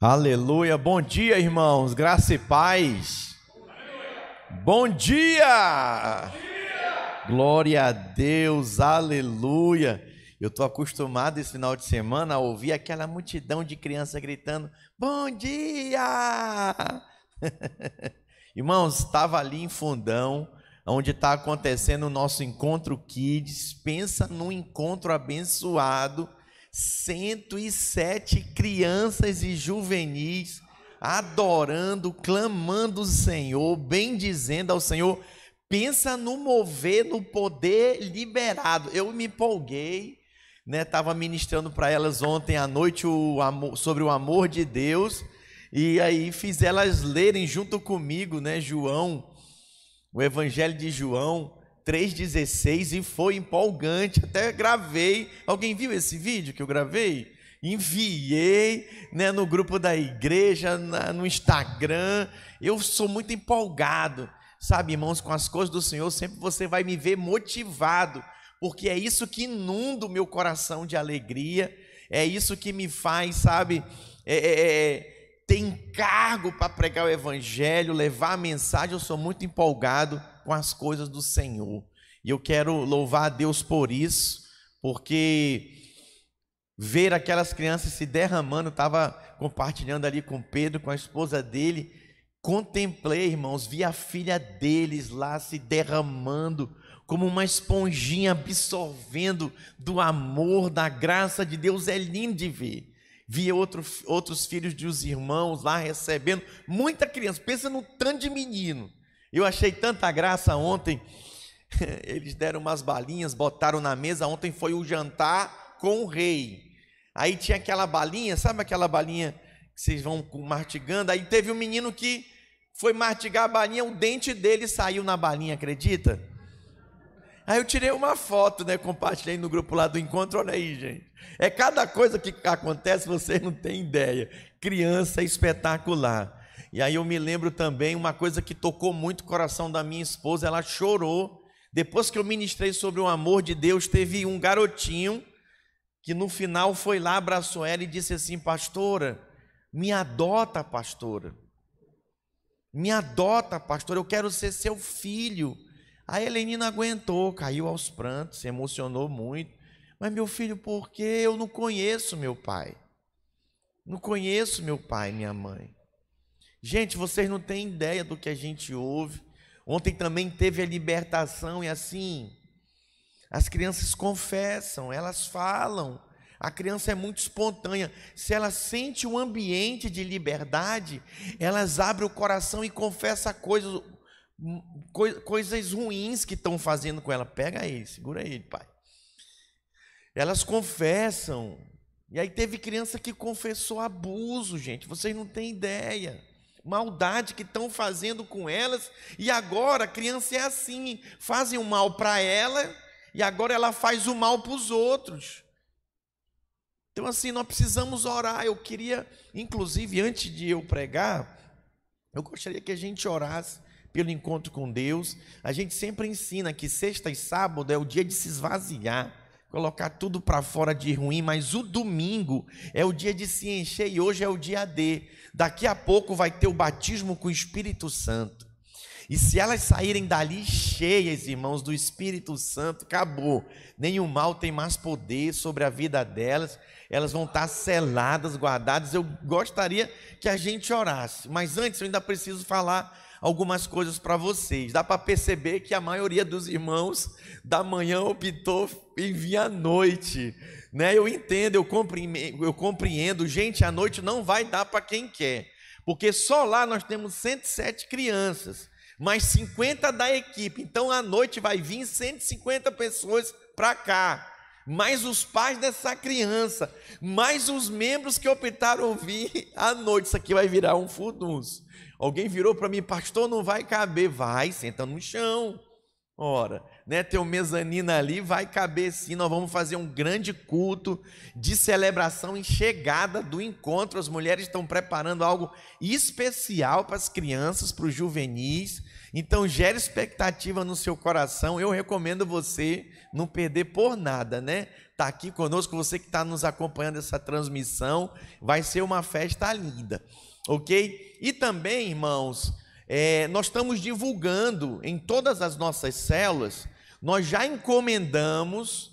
Aleluia. Bom dia, irmãos. Graça e paz. Bom dia. Glória a Deus. Aleluia. Eu estou acostumado esse final de semana a ouvir aquela multidão de crianças gritando: Bom dia! Irmãos, estava ali em fundão, onde está acontecendo o nosso encontro Kids. Pensa num encontro abençoado. 107 crianças e juvenis adorando, clamando o Senhor, bendizendo ao Senhor. Pensa no mover, no poder liberado. Eu me empolguei, né? Tava ministrando para elas ontem à noite o amor, sobre o amor de Deus e aí fiz elas lerem junto comigo, né, João, o Evangelho de João 3,16 e foi empolgante. Até gravei. Alguém viu esse vídeo que eu gravei? Enviei né, no grupo da igreja, na, no Instagram. Eu sou muito empolgado, sabe, irmãos, com as coisas do Senhor. Sempre você vai me ver motivado, porque é isso que inunda o meu coração de alegria. É isso que me faz, sabe, é, é, é ter encargo para pregar o evangelho, levar a mensagem, eu sou muito empolgado com as coisas do Senhor. E eu quero louvar a Deus por isso, porque ver aquelas crianças se derramando, estava compartilhando ali com Pedro, com a esposa dele, contemplei, irmãos, vi a filha deles lá se derramando, como uma esponjinha absorvendo do amor, da graça de Deus, é lindo de ver via outro, outros filhos dos irmãos lá recebendo, muita criança, pensa no tanto de menino. Eu achei tanta graça ontem, eles deram umas balinhas, botaram na mesa, ontem foi o jantar com o rei. Aí tinha aquela balinha, sabe aquela balinha que vocês vão martigando? Aí teve um menino que foi martigar a balinha, o dente dele saiu na balinha, acredita? Aí eu tirei uma foto, né? Compartilhei no grupo lá do encontro. Olha aí, gente. É cada coisa que acontece, você não tem ideia. Criança espetacular. E aí eu me lembro também uma coisa que tocou muito o coração da minha esposa. Ela chorou. Depois que eu ministrei sobre o amor de Deus, teve um garotinho que no final foi lá, abraçou ela e disse assim: Pastora, me adota, pastora. Me adota, pastora. Eu quero ser seu filho. A Helene não aguentou, caiu aos prantos, se emocionou muito. Mas, meu filho, por que eu não conheço meu pai? Não conheço meu pai, minha mãe. Gente, vocês não têm ideia do que a gente ouve. Ontem também teve a libertação e assim, as crianças confessam, elas falam. A criança é muito espontânea. Se ela sente um ambiente de liberdade, elas abrem o coração e confessam coisas coisas ruins que estão fazendo com ela. Pega ele, segura ele, pai. Elas confessam. E aí teve criança que confessou abuso, gente. Vocês não têm ideia. Maldade que estão fazendo com elas. E agora a criança é assim: fazem o mal para ela e agora ela faz o mal para os outros. Então, assim, nós precisamos orar. Eu queria, inclusive, antes de eu pregar, eu gostaria que a gente orasse pelo encontro com Deus. A gente sempre ensina que sexta e sábado é o dia de se esvaziar, colocar tudo para fora de ruim, mas o domingo é o dia de se encher e hoje é o dia D. Daqui a pouco vai ter o batismo com o Espírito Santo. E se elas saírem dali cheias, irmãos, do Espírito Santo, acabou. Nenhum mal tem mais poder sobre a vida delas. Elas vão estar seladas, guardadas. Eu gostaria que a gente orasse, mas antes eu ainda preciso falar algumas coisas para vocês. Dá para perceber que a maioria dos irmãos da manhã optou em vir à noite. Né? Eu entendo, eu compreendo, eu compreendo. Gente, a noite não vai dar para quem quer. Porque só lá nós temos 107 crianças, mais 50 da equipe. Então à noite vai vir 150 pessoas para cá mais os pais dessa criança, mais os membros que optaram vir à noite. Isso aqui vai virar um furdunço. Alguém virou para mim, pastor, não vai caber. Vai, senta no chão. Ora, né, tem um mezanino ali, vai caber sim. Nós vamos fazer um grande culto de celebração e chegada do encontro. As mulheres estão preparando algo especial para as crianças, para os juvenis. Então, gere expectativa no seu coração. Eu recomendo você não perder por nada, né? tá aqui conosco, você que está nos acompanhando essa transmissão. Vai ser uma festa linda, ok? E também, irmãos, é, nós estamos divulgando em todas as nossas células, nós já encomendamos.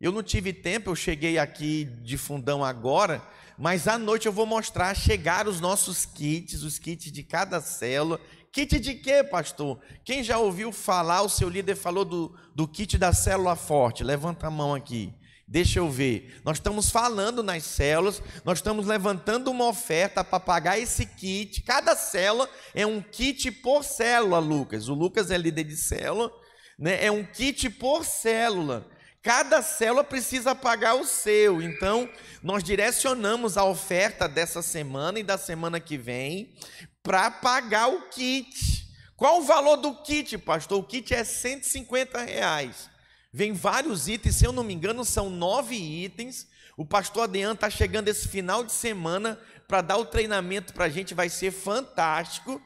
Eu não tive tempo, eu cheguei aqui de fundão agora, mas à noite eu vou mostrar chegar os nossos kits, os kits de cada célula. Kit de quê, pastor? Quem já ouviu falar, o seu líder falou do, do kit da célula forte? Levanta a mão aqui. Deixa eu ver. Nós estamos falando nas células, nós estamos levantando uma oferta para pagar esse kit. Cada célula é um kit por célula, Lucas. O Lucas é líder de célula, né? É um kit por célula. Cada célula precisa pagar o seu. Então, nós direcionamos a oferta dessa semana e da semana que vem para pagar o kit. Qual o valor do kit, pastor? O kit é 150 reais. Vem vários itens, se eu não me engano, são nove itens. O pastor Adriano está chegando esse final de semana para dar o treinamento para a gente, vai ser fantástico.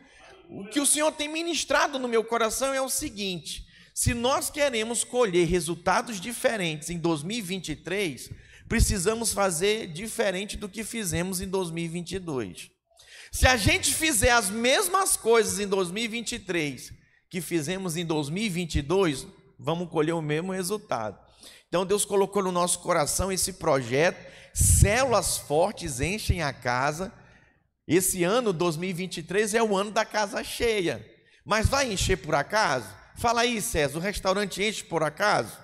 O que o Senhor tem ministrado no meu coração é o seguinte: se nós queremos colher resultados diferentes em 2023, precisamos fazer diferente do que fizemos em 2022. Se a gente fizer as mesmas coisas em 2023 que fizemos em 2022, vamos colher o mesmo resultado. Então Deus colocou no nosso coração esse projeto, células fortes enchem a casa. Esse ano 2023 é o ano da casa cheia. Mas vai encher por acaso? Fala aí, César, o restaurante enche por acaso?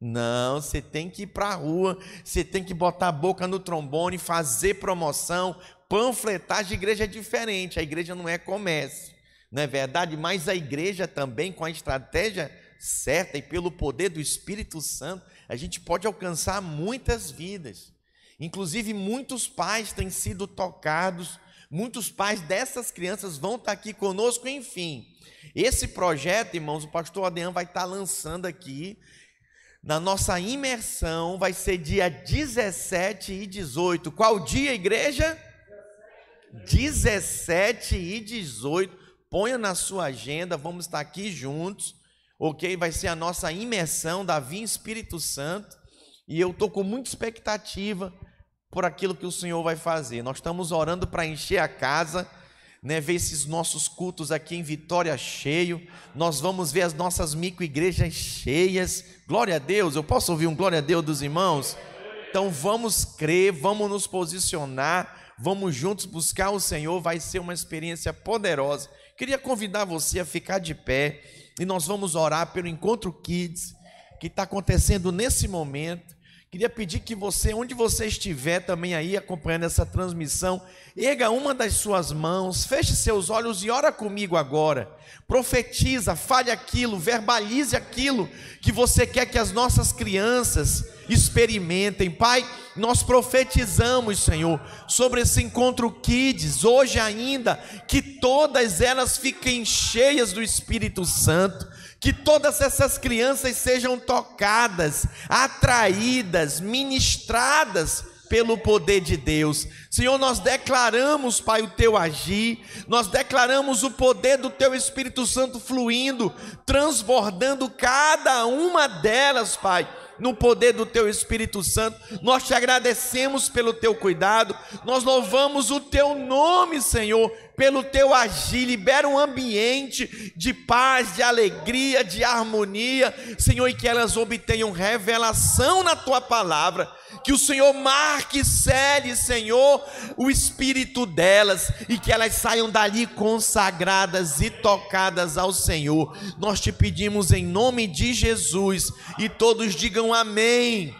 Não, você tem que ir para a rua, você tem que botar a boca no trombone, fazer promoção, panfletagem de igreja é diferente, a igreja não é comércio, não é verdade? Mas a igreja também, com a estratégia certa e pelo poder do Espírito Santo, a gente pode alcançar muitas vidas. Inclusive, muitos pais têm sido tocados, muitos pais dessas crianças vão estar aqui conosco, enfim. Esse projeto, irmãos, o pastor Adriano vai estar lançando aqui. Na nossa imersão vai ser dia 17 e 18. Qual dia, igreja? 17 e 18. Ponha na sua agenda, vamos estar aqui juntos ok? Vai ser a nossa imersão, Davi Espírito Santo, e eu estou com muita expectativa por aquilo que o Senhor vai fazer. Nós estamos orando para encher a casa, né, ver esses nossos cultos aqui em Vitória cheio. Nós vamos ver as nossas micro-igrejas cheias. Glória a Deus. Eu posso ouvir um glória a Deus dos irmãos? Então vamos crer, vamos nos posicionar, vamos juntos buscar o Senhor. Vai ser uma experiência poderosa. Queria convidar você a ficar de pé e nós vamos orar pelo Encontro Kids, que está acontecendo nesse momento. Queria pedir que você, onde você estiver também aí acompanhando essa transmissão, erga uma das suas mãos, feche seus olhos e ora comigo agora. Profetiza, fale aquilo, verbalize aquilo que você quer que as nossas crianças experimentem. Pai, nós profetizamos, Senhor, sobre esse encontro Kids, hoje ainda, que todas elas fiquem cheias do Espírito Santo, que todas essas crianças sejam tocadas, atraídas, ministradas pelo poder de Deus. Senhor, nós declaramos, Pai, o teu agir, nós declaramos o poder do teu Espírito Santo fluindo, transbordando cada uma delas, Pai no poder do teu Espírito Santo. Nós te agradecemos pelo teu cuidado, nós louvamos o teu nome, Senhor, pelo teu agir. Libera um ambiente de paz, de alegria, de harmonia, Senhor, e que elas obtenham revelação na tua palavra que o Senhor marque, cele, Senhor, o espírito delas e que elas saiam dali consagradas e tocadas ao Senhor. Nós te pedimos em nome de Jesus e todos digam amém.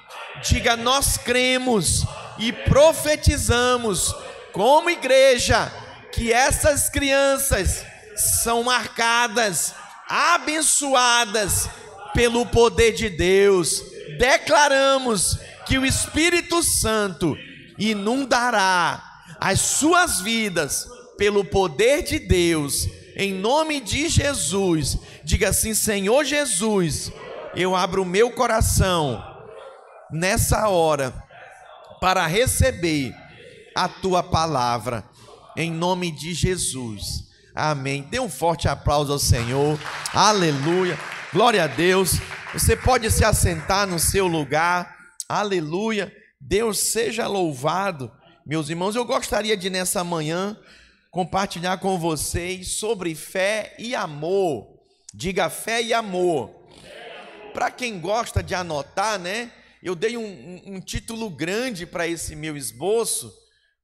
Diga, nós cremos e profetizamos como igreja que essas crianças são marcadas, abençoadas pelo poder de Deus. Declaramos que o Espírito Santo inundará as suas vidas pelo poder de Deus, em nome de Jesus. Diga assim: Senhor Jesus, eu abro o meu coração nessa hora para receber a tua palavra, em nome de Jesus. Amém. Dê um forte aplauso ao Senhor. Aleluia. Glória a Deus. Você pode se assentar no seu lugar. Aleluia. Deus seja louvado. Meus irmãos, eu gostaria de nessa manhã compartilhar com vocês sobre fé e amor. Diga fé e amor. Para quem gosta de anotar, né? Eu dei um, um, título grande para esse meu esboço,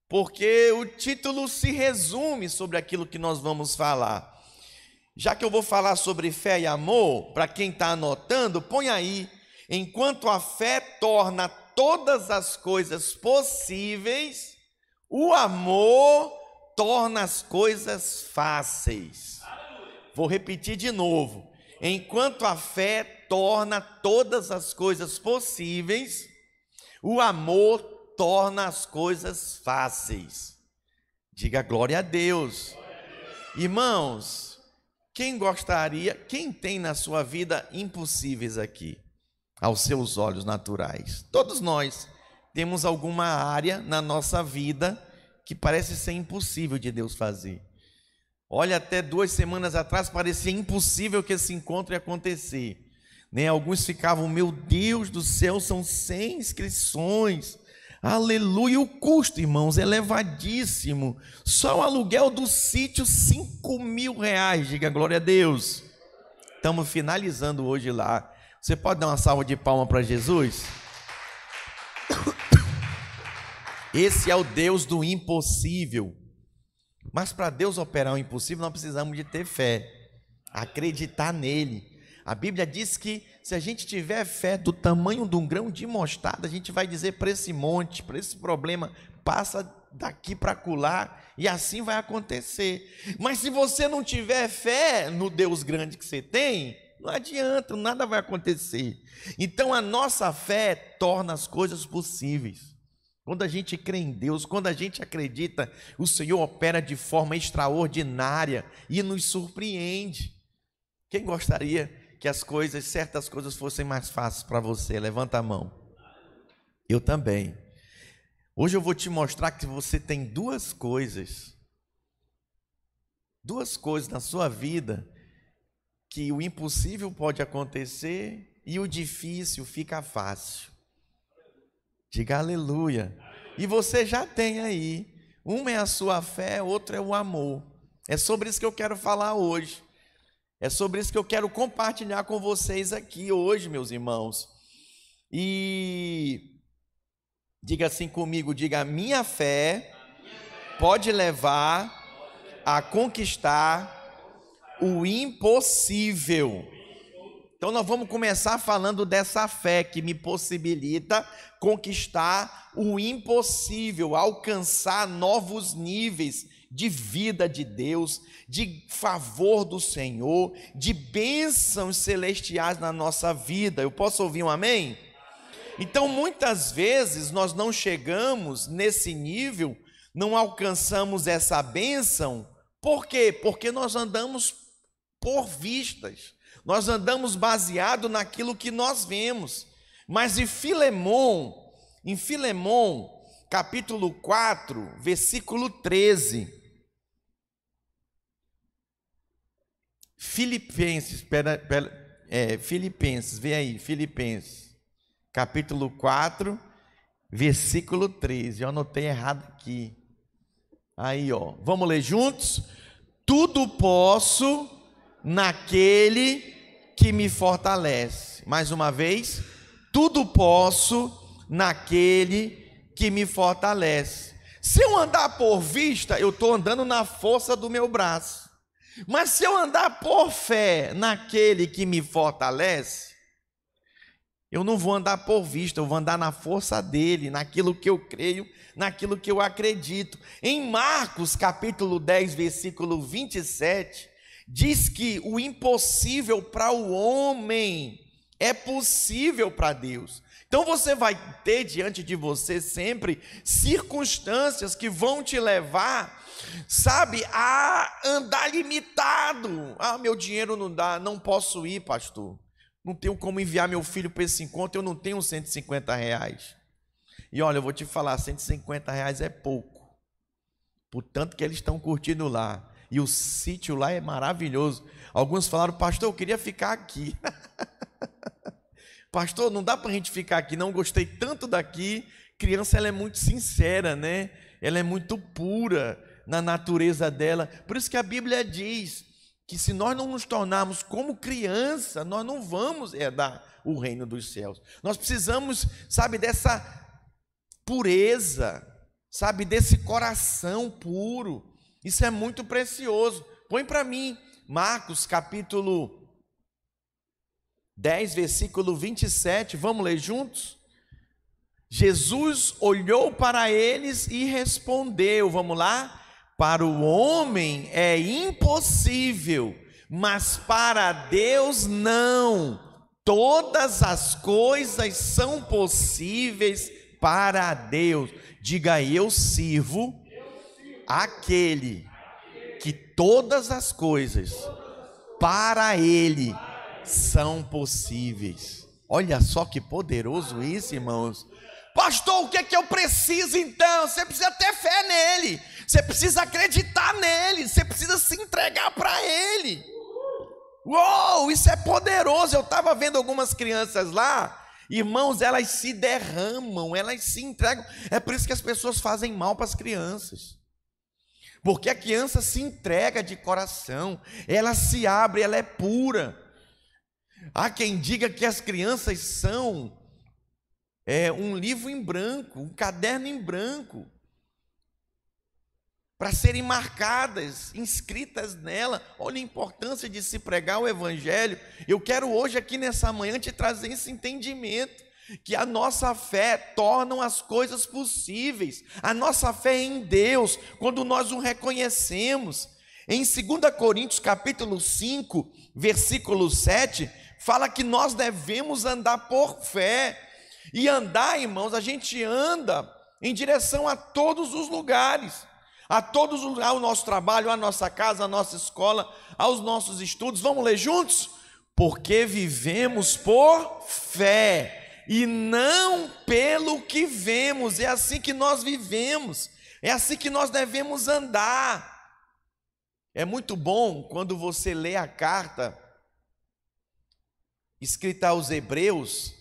porque o título se resume sobre aquilo que nós vamos falar. Já que eu vou falar sobre fé e amor, para quem está anotando, põe aí. Enquanto a fé torna todas as coisas possíveis, o amor torna as coisas fáceis. Vou repetir de novo. Enquanto a fé torna todas as coisas possíveis, o amor torna as coisas fáceis. Diga glória a Deus. Irmãos, quem gostaria, quem tem na sua vida impossíveis aqui, aos seus olhos naturais? Todos nós temos alguma área na nossa vida que parece ser impossível de Deus fazer. Olha, até duas semanas atrás parecia impossível que esse encontro ia acontecer. Né? Alguns ficavam, meu Deus do céu, são 100 inscrições. Aleluia, o custo, irmãos, é elevadíssimo. Só o aluguel do sítio, 5 mil reais. Diga glória a Deus. Estamos finalizando hoje lá. Você pode dar uma salva de palma para Jesus? Esse é o Deus do impossível. Mas para Deus operar o impossível, nós precisamos de ter fé, acreditar nele. A Bíblia diz que se a gente tiver fé do tamanho de um grão de mostarda, a gente vai dizer para esse monte, para esse problema, passa daqui para colar e assim vai acontecer. Mas se você não tiver fé no Deus grande que você tem, não adianta, nada vai acontecer. Então a nossa fé torna as coisas possíveis. Quando a gente crê em Deus, quando a gente acredita, o Senhor opera de forma extraordinária e nos surpreende. Quem gostaria que as coisas, certas coisas fossem mais fáceis para você? Levanta a mão. Eu também. Hoje eu vou te mostrar que você tem duas coisas. Duas coisas na sua vida que o impossível pode acontecer e o difícil fica fácil. Diga aleluia. E você já tem aí. Uma é a sua fé, outra é o amor. É sobre isso que eu quero falar hoje. É sobre isso que eu quero compartilhar com vocês aqui hoje, meus irmãos. E diga assim comigo, diga: minha fé pode levar a conquistar o impossível. Então nós vamos começar falando dessa fé que me possibilita conquistar o impossível, alcançar novos níveis de vida de Deus, de favor do Senhor, de bênçãos celestiais na nossa vida. Eu posso ouvir um amém? Então, muitas vezes nós não chegamos nesse nível, não alcançamos essa bênção, por quê? Porque nós andamos por vistas. Nós andamos baseado naquilo que nós vemos. Mas em Filemon, em Filemon, capítulo 4, versículo 13. Filipenses, pera, pera, é, Filipenses, vê aí, Filipenses, capítulo 4, versículo 13. Eu anotei errado aqui. Aí, ó, vamos ler juntos? Tudo posso naquele que me fortalece. Mais uma vez, tudo posso naquele que me fortalece. Se eu andar por vista, eu estou andando na força do meu braço. Mas se eu andar por fé naquele que me fortalece, eu não vou andar por vista, eu vou andar na força dele, naquilo que eu creio, naquilo que eu acredito. Em Marcos capítulo 10, versículo 27, diz que o impossível para o homem é possível para Deus. Então você vai ter diante de você sempre circunstâncias que vão te levar, sabe, a andar limitado. Ah, meu dinheiro não dá, não posso ir, pastor. Não tenho como enviar meu filho para esse encontro, eu não tenho 150 reais. E olha, eu vou te falar, 150 reais é pouco. Portanto que eles estão curtindo lá. E o sítio lá é maravilhoso. Alguns falaram, pastor, eu queria ficar aqui. Pastor, não dá para a gente ficar aqui, não gostei tanto daqui. Criança, ela é muito sincera, né? Ela é muito pura na natureza dela. Por isso que a Bíblia diz que se nós não nos tornarmos como criança, nós não vamos herdar o reino dos céus. Nós precisamos, sabe, dessa pureza, sabe, desse coração puro. Isso é muito precioso. Põe para mim Marcos capítulo 10, versículo 27. Vamos ler juntos? Jesus olhou para eles e respondeu: Vamos lá? Para o homem é impossível, mas para Deus não. Todas as coisas são possíveis para Deus. Diga eu sirvo aquele que todas as coisas para ele são possíveis. Olha só que poderoso isso, irmãos. Pastor, o que é que eu preciso então? Você precisa ter fé nele, você precisa acreditar nele, você precisa se entregar para ele. Uou, isso é poderoso. Eu estava vendo algumas crianças lá, irmãos, elas se derramam, elas se entregam. É por isso que as pessoas fazem mal para as crianças. Porque a criança se entrega de coração, ela se abre, ela é pura. Há quem diga que as crianças são é, um livro em branco, um caderno em branco, para serem marcadas, inscritas nela. Olha a importância de se pregar o Evangelho. Eu quero hoje, aqui nessa manhã, te trazer esse entendimento. Que a nossa fé torna as coisas possíveis, a nossa fé em Deus, quando nós o reconhecemos. Em 2 Coríntios capítulo 5, versículo 7, fala que nós devemos andar por fé. E andar, irmãos, a gente anda em direção a todos os lugares, a todos os ao nosso trabalho, à nossa casa, à nossa escola, aos nossos estudos. Vamos ler juntos? Porque vivemos por fé e não pelo que vemos. É assim que nós vivemos. É assim que nós devemos andar. É muito bom quando você lê a carta escrita aos Hebreus,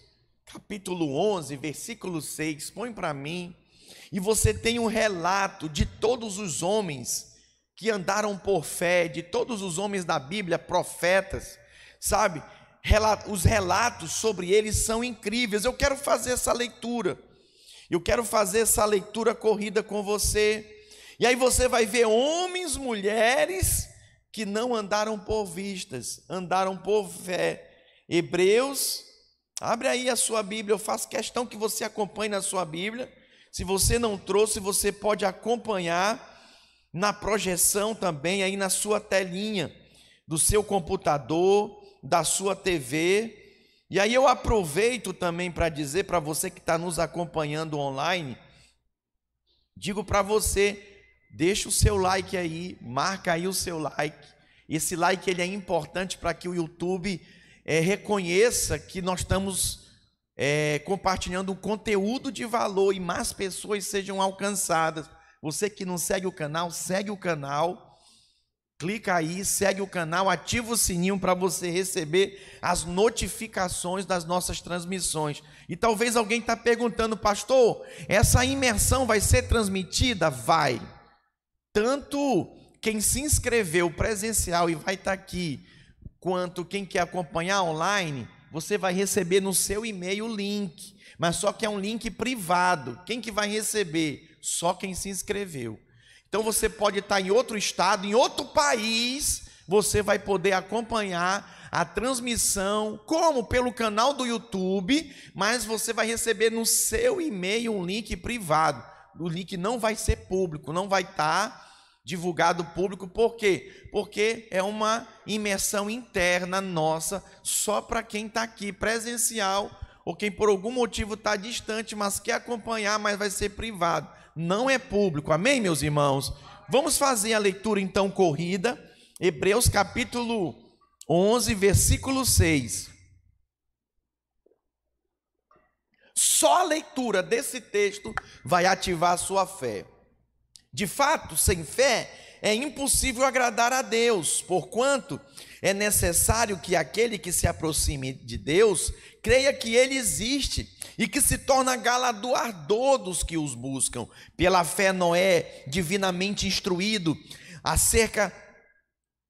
capítulo 11, versículo 6, põe para mim, e você tem um relato de todos os homens que andaram por fé, de todos os homens da Bíblia, profetas, sabe? Os relatos sobre eles são incríveis. Eu quero fazer essa leitura. Eu quero fazer essa leitura corrida com você. E aí você vai ver homens, mulheres que não andaram por vistas, andaram por fé. Hebreus, abre aí a sua Bíblia, eu faço questão que você acompanhe na sua Bíblia. Se você não trouxe, você pode acompanhar na projeção também aí na sua telinha do seu computador, da sua TV. E aí eu aproveito também para dizer para você que está nos acompanhando online, digo para você, deixa o seu like aí, marca aí o seu like. Esse like ele é importante para que o YouTube é, reconheça que nós estamos é, compartilhando um conteúdo de valor e mais pessoas sejam alcançadas. Você que não segue o canal, segue o canal. Clica aí, segue o canal, ativa o sininho para você receber as notificações das nossas transmissões. E talvez alguém está perguntando, pastor, essa imersão vai ser transmitida? Vai. Tanto quem se inscreveu presencial e vai estar tá aqui, quanto quem quer acompanhar online, você vai receber no seu e-mail o link, mas só que é um link privado. Quem que vai receber? Só quem se inscreveu. Então você pode estar em outro estado, em outro país, você vai poder acompanhar a transmissão, como pelo canal do YouTube, mas você vai receber no seu e-mail um link privado. O link não vai ser público, não vai estar divulgado público, por quê? Porque é uma imersão interna nossa, só para quem está aqui presencial, ou quem por algum motivo está distante, mas quer acompanhar, mas vai ser privado. Não é público, amém, meus irmãos? Vamos fazer a leitura então corrida, Hebreus capítulo 11, versículo 6. Só a leitura desse texto vai ativar a sua fé. De fato, sem fé é impossível agradar a Deus, porquanto é necessário que aquele que se aproxime de Deus creia que ele existe e que se torna galardoador dos que os buscam. Pela fé, Noé, divinamente instruído acerca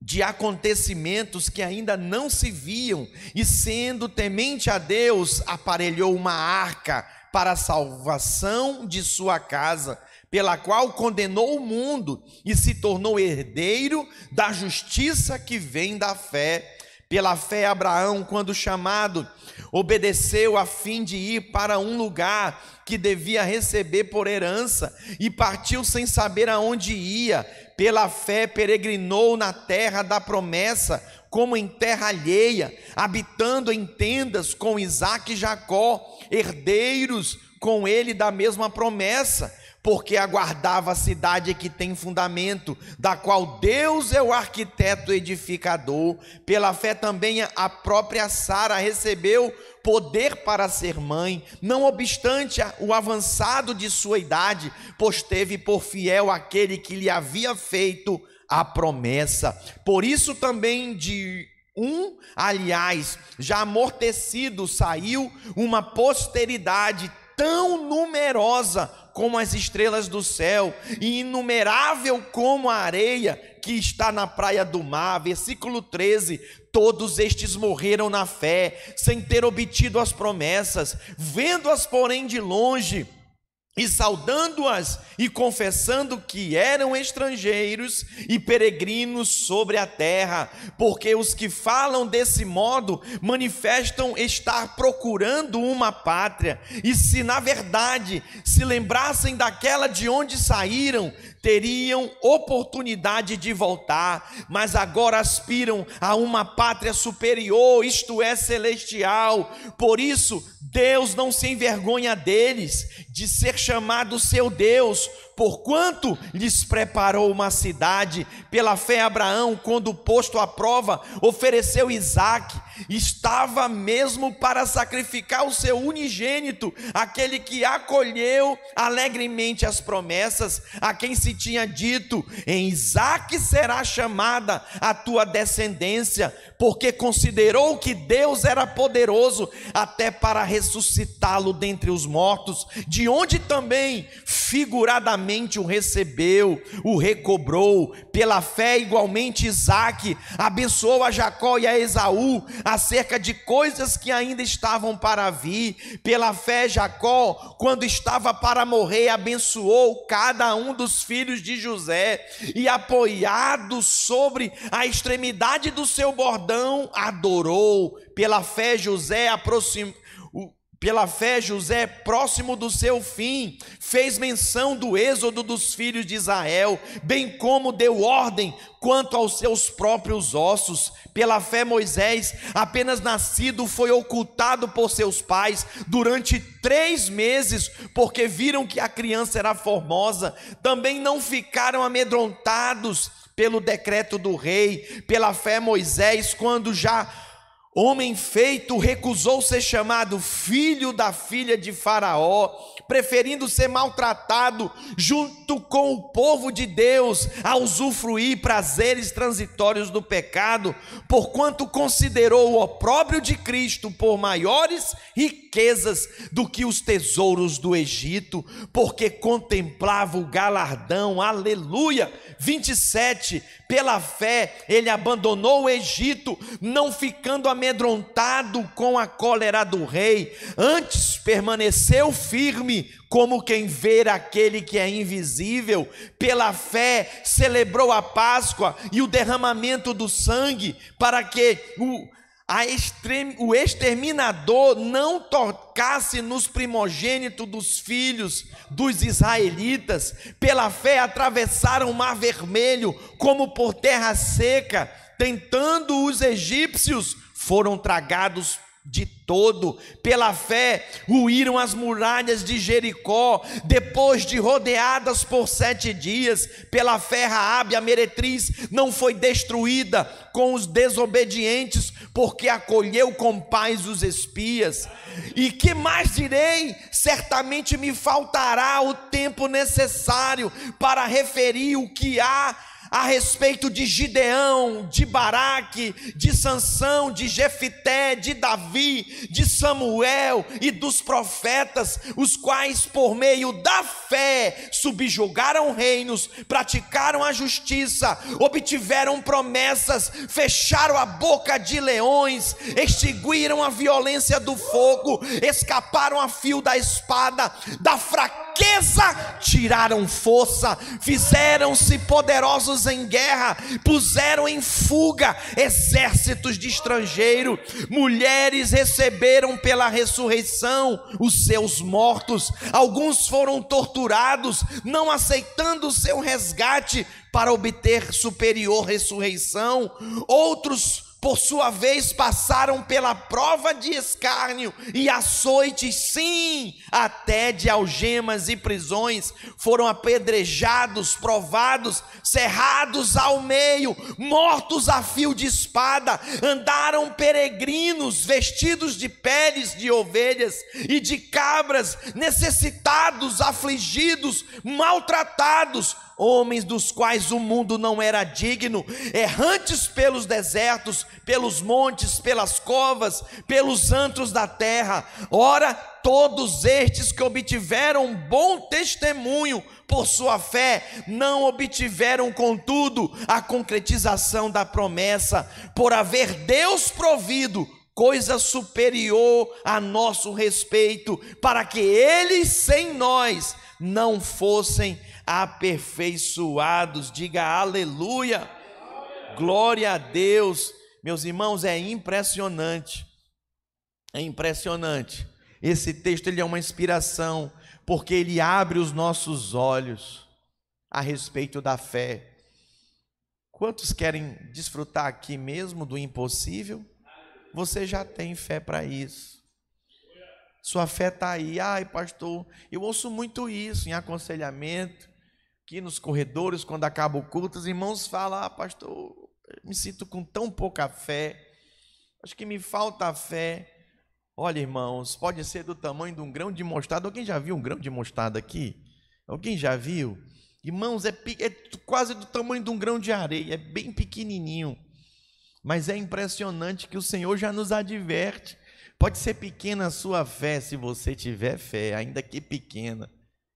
de acontecimentos que ainda não se viam, e sendo temente a Deus, aparelhou uma arca para a salvação de sua casa, pela qual condenou o mundo e se tornou herdeiro da justiça que vem da fé. Pela fé, Abraão, quando chamado, obedeceu a fim de ir para um lugar que devia receber por herança e partiu sem saber aonde ia. Pela fé, peregrinou na terra da promessa, como em terra alheia, habitando em tendas com Isaac e Jacó, herdeiros com ele da mesma promessa porque aguardava a cidade que tem fundamento, da qual Deus é o arquiteto edificador. Pela fé também a própria Sara recebeu poder para ser mãe, não obstante o avançado de sua idade, pois teve por fiel aquele que lhe havia feito a promessa. Por isso também de um, aliás, já amortecido, saiu uma posteridade tão numerosa como as estrelas do céu, e inumerável como a areia que está na praia do mar. Versículo 13: Todos estes morreram na fé, sem ter obtido as promessas, vendo-as, porém, de longe e saudando-as e confessando que eram estrangeiros e peregrinos sobre a terra, porque os que falam desse modo manifestam estar procurando uma pátria, e se na verdade se lembrassem daquela de onde saíram, teriam oportunidade de voltar, mas agora aspiram a uma pátria superior, isto é, celestial. Por isso, Deus não se envergonha deles, de ser chamado seu Deus, porquanto lhes preparou uma cidade. Pela fé, Abraão, quando posto à prova, ofereceu Isaque, estava mesmo para sacrificar o seu unigênito, aquele que acolheu alegremente as promessas, a quem se tinha dito: em Isaque será chamada a tua descendência, porque considerou que Deus era poderoso até para ressuscitá-lo dentre os mortos, de onde também figuradamente o recebeu, o recobrou. Pela fé, igualmente, Isaac abençoou a Jacó e a Esaú acerca de coisas que ainda estavam para vir. Pela fé, Jacó, quando estava para morrer, abençoou cada um dos filhos de José e, apoiado sobre a extremidade do seu bordão, adorou. Pela fé, José aproximou pela fé, José, próximo do seu fim, fez menção do êxodo dos filhos de Israel, bem como deu ordem quanto aos seus próprios ossos. Pela fé, Moisés, apenas nascido, foi ocultado por seus pais durante três meses, porque viram que a criança era formosa. Também não ficaram amedrontados pelo decreto do rei. Pela fé, Moisés, quando já Homem feito recusou ser chamado filho da filha de Faraó, preferindo ser maltratado junto com o povo de Deus, a usufruir prazeres transitórios do pecado, porquanto considerou o opróbrio de Cristo por maiores riquezas do que os tesouros do Egito, porque contemplava o galardão, aleluia. 27, pela fé ele abandonou o Egito, não ficando amedrontado com a cólera do rei, antes permaneceu firme, como quem vê aquele que é invisível, pela fé celebrou a Páscoa e o derramamento do sangue, para que o Extrem, o exterminador não tocasse nos primogênitos dos filhos dos israelitas, pela fé atravessaram o mar vermelho como por terra seca, tentando os egípcios, foram tragados de todo. Pela fé, ruíram as muralhas de Jericó, depois de rodeadas por sete dias. Pela fé, Raabe, a meretriz, não foi destruída com os desobedientes, porque acolheu com paz os espias. E que mais direi? Certamente me faltará o tempo necessário para referir o que há a respeito de Gideão, de Baraque, de Sansão, de Jefité, de Davi, de Samuel e dos profetas, os quais por meio da fé subjugaram reinos, praticaram a justiça, obtiveram promessas, fecharam a boca de leões, extinguiram a violência do fogo, escaparam a fio da espada, da fraqueza tiraram força, fizeram-se poderosos em guerra, puseram em fuga exércitos de estrangeiro, mulheres receberam pela ressurreição os seus mortos, alguns foram torturados, não aceitando o seu resgate para obter superior ressurreição, outros por sua vez, passaram pela prova de escárnio e açoites, sim, até de algemas e prisões, foram apedrejados, provados, cerrados ao meio, mortos a fio de espada, andaram peregrinos, vestidos de peles de ovelhas e de cabras, necessitados, afligidos, maltratados, homens dos quais o mundo não era digno, errantes pelos desertos, pelos montes, pelas covas, pelos antros da terra. Ora, todos estes que obtiveram bom testemunho por sua fé, não obtiveram, contudo, a concretização da promessa, por haver Deus provido coisa superior a nosso respeito, para que eles sem nós não fossem aperfeiçoados. Diga aleluia. Glória a Deus. Meus irmãos, é impressionante. É impressionante. Esse texto ele é uma inspiração, porque ele abre os nossos olhos a respeito da fé. Quantos querem desfrutar aqui mesmo do impossível? Você já tem fé para isso. Sua fé está aí. Ai, pastor, eu ouço muito isso em aconselhamento aqui nos corredores, quando acaba o culto, os irmãos falam: Ah, pastor, me sinto com tão pouca fé, acho que me falta fé. Olha, irmãos, pode ser do tamanho de um grão de mostarda. Alguém já viu um grão de mostarda aqui? Alguém já viu? Irmãos, é, é quase do tamanho de um grão de areia, é bem pequenininho. Mas é impressionante que o Senhor já nos adverte. Pode ser pequena a sua fé, se você tiver fé, ainda que pequena.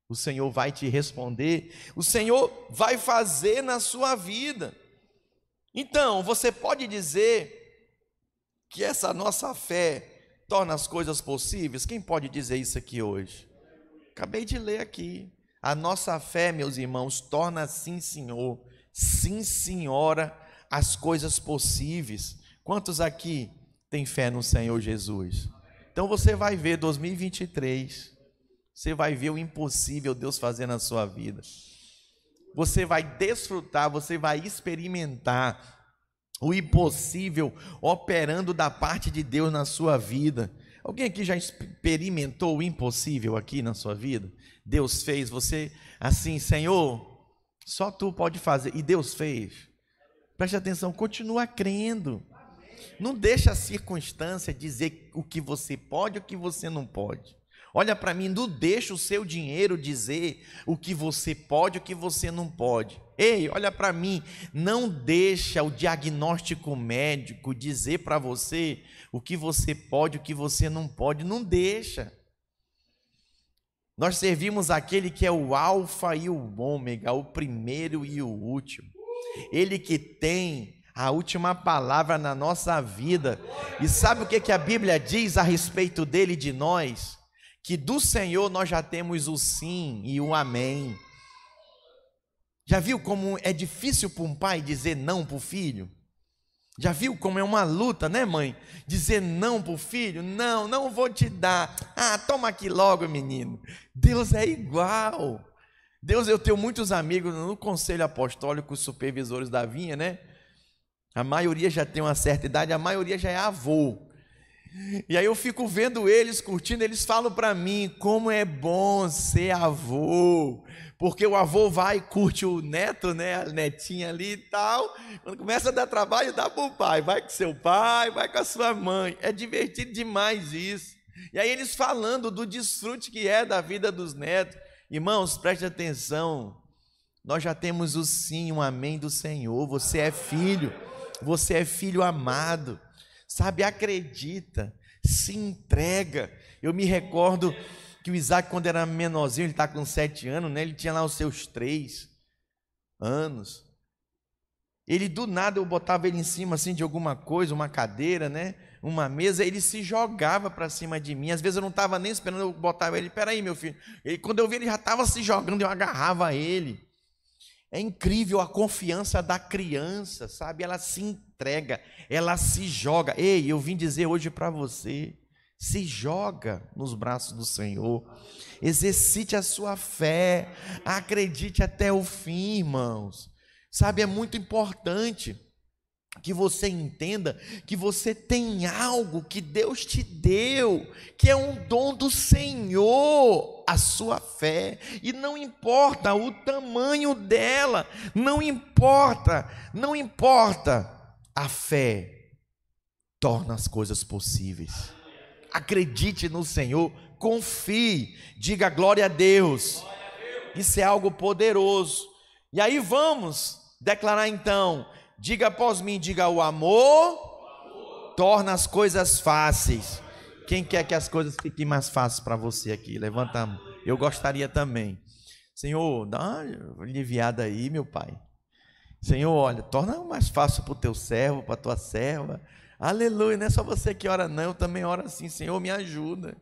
O Senhor vai te responder, o Senhor vai fazer na sua vida. Então, você pode dizer que essa nossa fé torna as coisas possíveis? Quem pode dizer isso aqui hoje? Acabei de ler aqui. A nossa fé, meus irmãos, torna sim, Senhor, sim, Senhora, as coisas possíveis. Quantos aqui têm fé no Senhor Jesus? Então você vai ver 2023 você vai ver o impossível Deus fazer na sua vida. Você vai desfrutar, você vai experimentar o impossível operando da parte de Deus na sua vida. Alguém aqui já experimentou o impossível aqui na sua vida? Deus fez, você assim, Senhor, só tu pode fazer, e Deus fez. Preste atenção, continua crendo. Não deixa a circunstância dizer o que você pode e o que você não pode. Olha para mim, não deixa o seu dinheiro dizer o que você pode e o que você não pode. Ei, olha para mim, não deixa o diagnóstico médico dizer para você o que você pode e o que você não pode. Não deixa. Nós servimos aquele que é o Alfa e o Ômega, o primeiro e o último. Ele que tem a última palavra na nossa vida. E sabe o que, que a Bíblia diz a respeito dele e de nós? que do Senhor nós já temos o sim e o amém. Já viu como é difícil para um pai dizer não para o filho? Já viu como é uma luta, né, mãe? Dizer não para o filho? Não, não vou te dar. Ah, toma aqui logo, menino. Deus é igual. Deus, eu tenho muitos amigos no conselho apostólico, os supervisores da vinha, né? A maioria já tem uma certa idade, a maioria já é avô. E aí eu fico vendo eles curtindo, eles falam para mim como é bom ser avô, porque o avô vai e curte o neto, né, a netinha ali e tal. Quando começa a dar trabalho, dá para o pai, vai com seu pai, vai com a sua mãe. É divertido demais isso. E aí eles falando do desfrute que é da vida dos netos. Irmãos, preste atenção. Nós já temos o sim, um amém do Senhor. Você é filho, você é filho amado. Sabe, acredita, se entrega. Eu me recordo que o Isaac, quando era menorzinho, ele está com sete anos, né? Ele tinha lá os seus três anos. Ele do nada eu botava ele em cima assim de alguma coisa, uma cadeira, né? Uma mesa, ele se jogava para cima de mim. Às vezes eu não estava nem esperando, eu botava ele, peraí, meu filho. E quando eu vi ele já estava se jogando, eu agarrava ele. É incrível a confiança da criança, sabe? Ela se entrega, ela se joga. Ei, eu vim dizer hoje para você: se joga nos braços do Senhor, exercite a sua fé, acredite até o fim, irmãos. Sabe, é muito importante que você entenda que você tem algo que Deus te deu, que é um dom do Senhor, a sua fé, e não importa o tamanho dela, não importa, não importa, a fé torna as coisas possíveis. Acredite no Senhor, confie, diga glória a Deus. Isso é algo poderoso. E aí vamos declarar então Diga após mim, diga o amor, torna as coisas fáceis. Quem quer que as coisas fiquem mais fáceis para você aqui? Levanta a mão. Eu gostaria também. Senhor, dá uma aliviada aí, meu pai. Senhor, olha, torna mais fácil para o teu servo, para a tua serva. Aleluia, não é só você que ora, não, eu também oro assim, Senhor, me ajuda.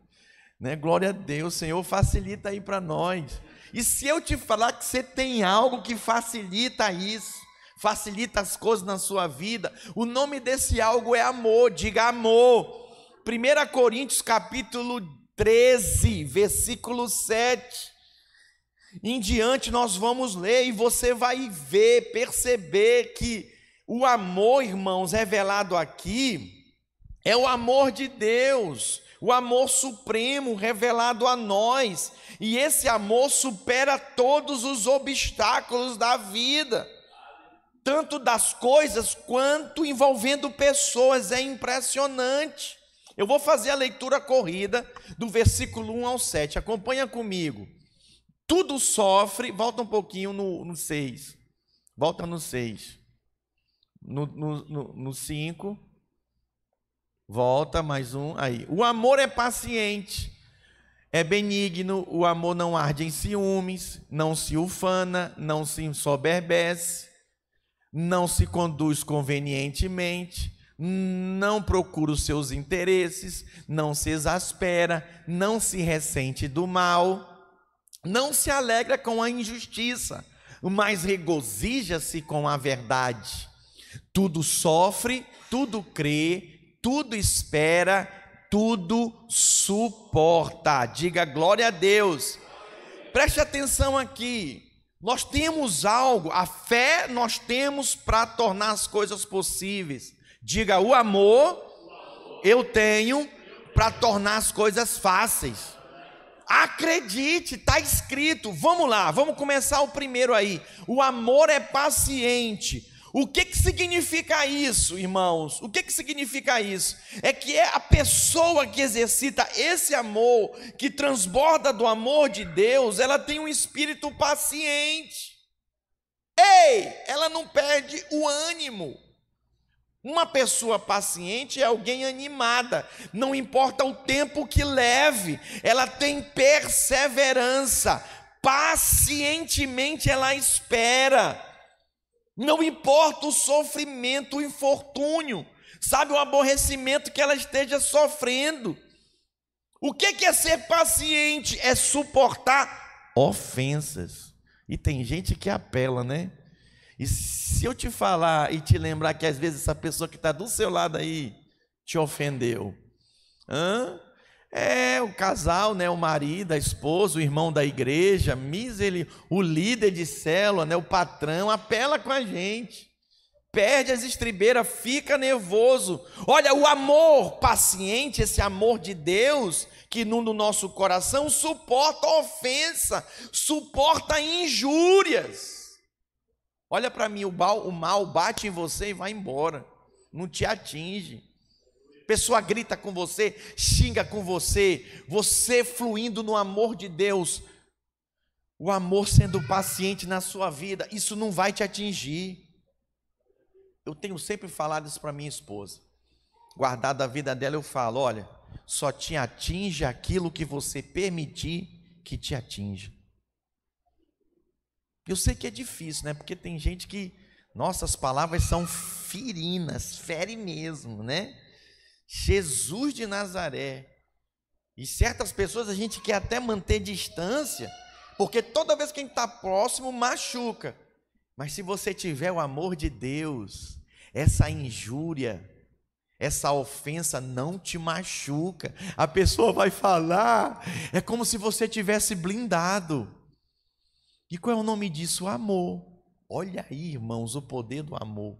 Né? Glória a Deus, Senhor, facilita aí para nós. E se eu te falar que você tem algo que facilita isso, facilita as coisas na sua vida. O nome desse algo é amor, diga amor. 1 Coríntios capítulo 13, versículo 7. Em diante nós vamos ler e você vai ver, perceber que o amor, irmãos, revelado aqui é o amor de Deus, o amor supremo revelado a nós, e esse amor supera todos os obstáculos da vida tanto das coisas quanto envolvendo pessoas, é impressionante. Eu vou fazer a leitura corrida do versículo 1 ao 7, acompanha comigo. Tudo sofre, volta um pouquinho no, no 6, volta no 6, no, no, no, no 5, volta mais um, aí. O amor é paciente, é benigno, o amor não arde em ciúmes, não se ufana, não se ensoberbece, não se conduz convenientemente, não procura os seus interesses, não se exaspera, não se ressente do mal, não se alegra com a injustiça, mas regozija-se com a verdade. Tudo sofre, tudo crê, tudo espera, tudo suporta. Diga glória a Deus. Preste atenção aqui. Nós temos algo, a fé nós temos para tornar as coisas possíveis. Diga, o amor eu tenho para tornar as coisas fáceis. Acredite, está escrito. Vamos lá, vamos começar o primeiro aí. O amor é paciente. O que, que significa isso, irmãos? O que, que significa isso? É que é a pessoa que exercita esse amor, que transborda do amor de Deus, ela tem um espírito paciente. Ei, ela não perde o ânimo. Uma pessoa paciente é alguém animada, não importa o tempo que leve, ela tem perseverança, pacientemente ela espera. Não importa o sofrimento, o infortúnio, sabe, o aborrecimento que ela esteja sofrendo. O que é ser paciente? É suportar ofensas. E tem gente que apela, né? E se eu te falar e te lembrar que às vezes essa pessoa que está do seu lado aí te ofendeu, hã? É o casal, né, o marido, a esposa, o irmão da igreja, miseri, o líder de célula, né, o patrão, apela com a gente. Perde as estribeiras, fica nervoso. Olha, o amor paciente, esse amor de Deus que no nosso coração suporta ofensa, suporta injúrias. Olha para mim, o mal bate em você e vai embora, não te atinge pessoa grita com você, xinga com você, você fluindo no amor de Deus, o amor sendo paciente na sua vida, isso não vai te atingir. Eu tenho sempre falado isso para minha esposa. Guardado a vida dela, eu falo: olha, só te atinge aquilo que você permitir que te atinja. Eu sei que é difícil, né? Porque tem gente que nossas palavras são ferinas, fere mesmo, né? Jesus de Nazaré. E certas pessoas a gente quer até manter distância, porque toda vez que a gente está próximo, machuca. Mas se você tiver o amor de Deus, essa injúria, essa ofensa não te machuca. A pessoa vai falar, é como se você tivesse blindado. E qual é o nome disso? Amor. Olha aí, irmãos, o poder do amor.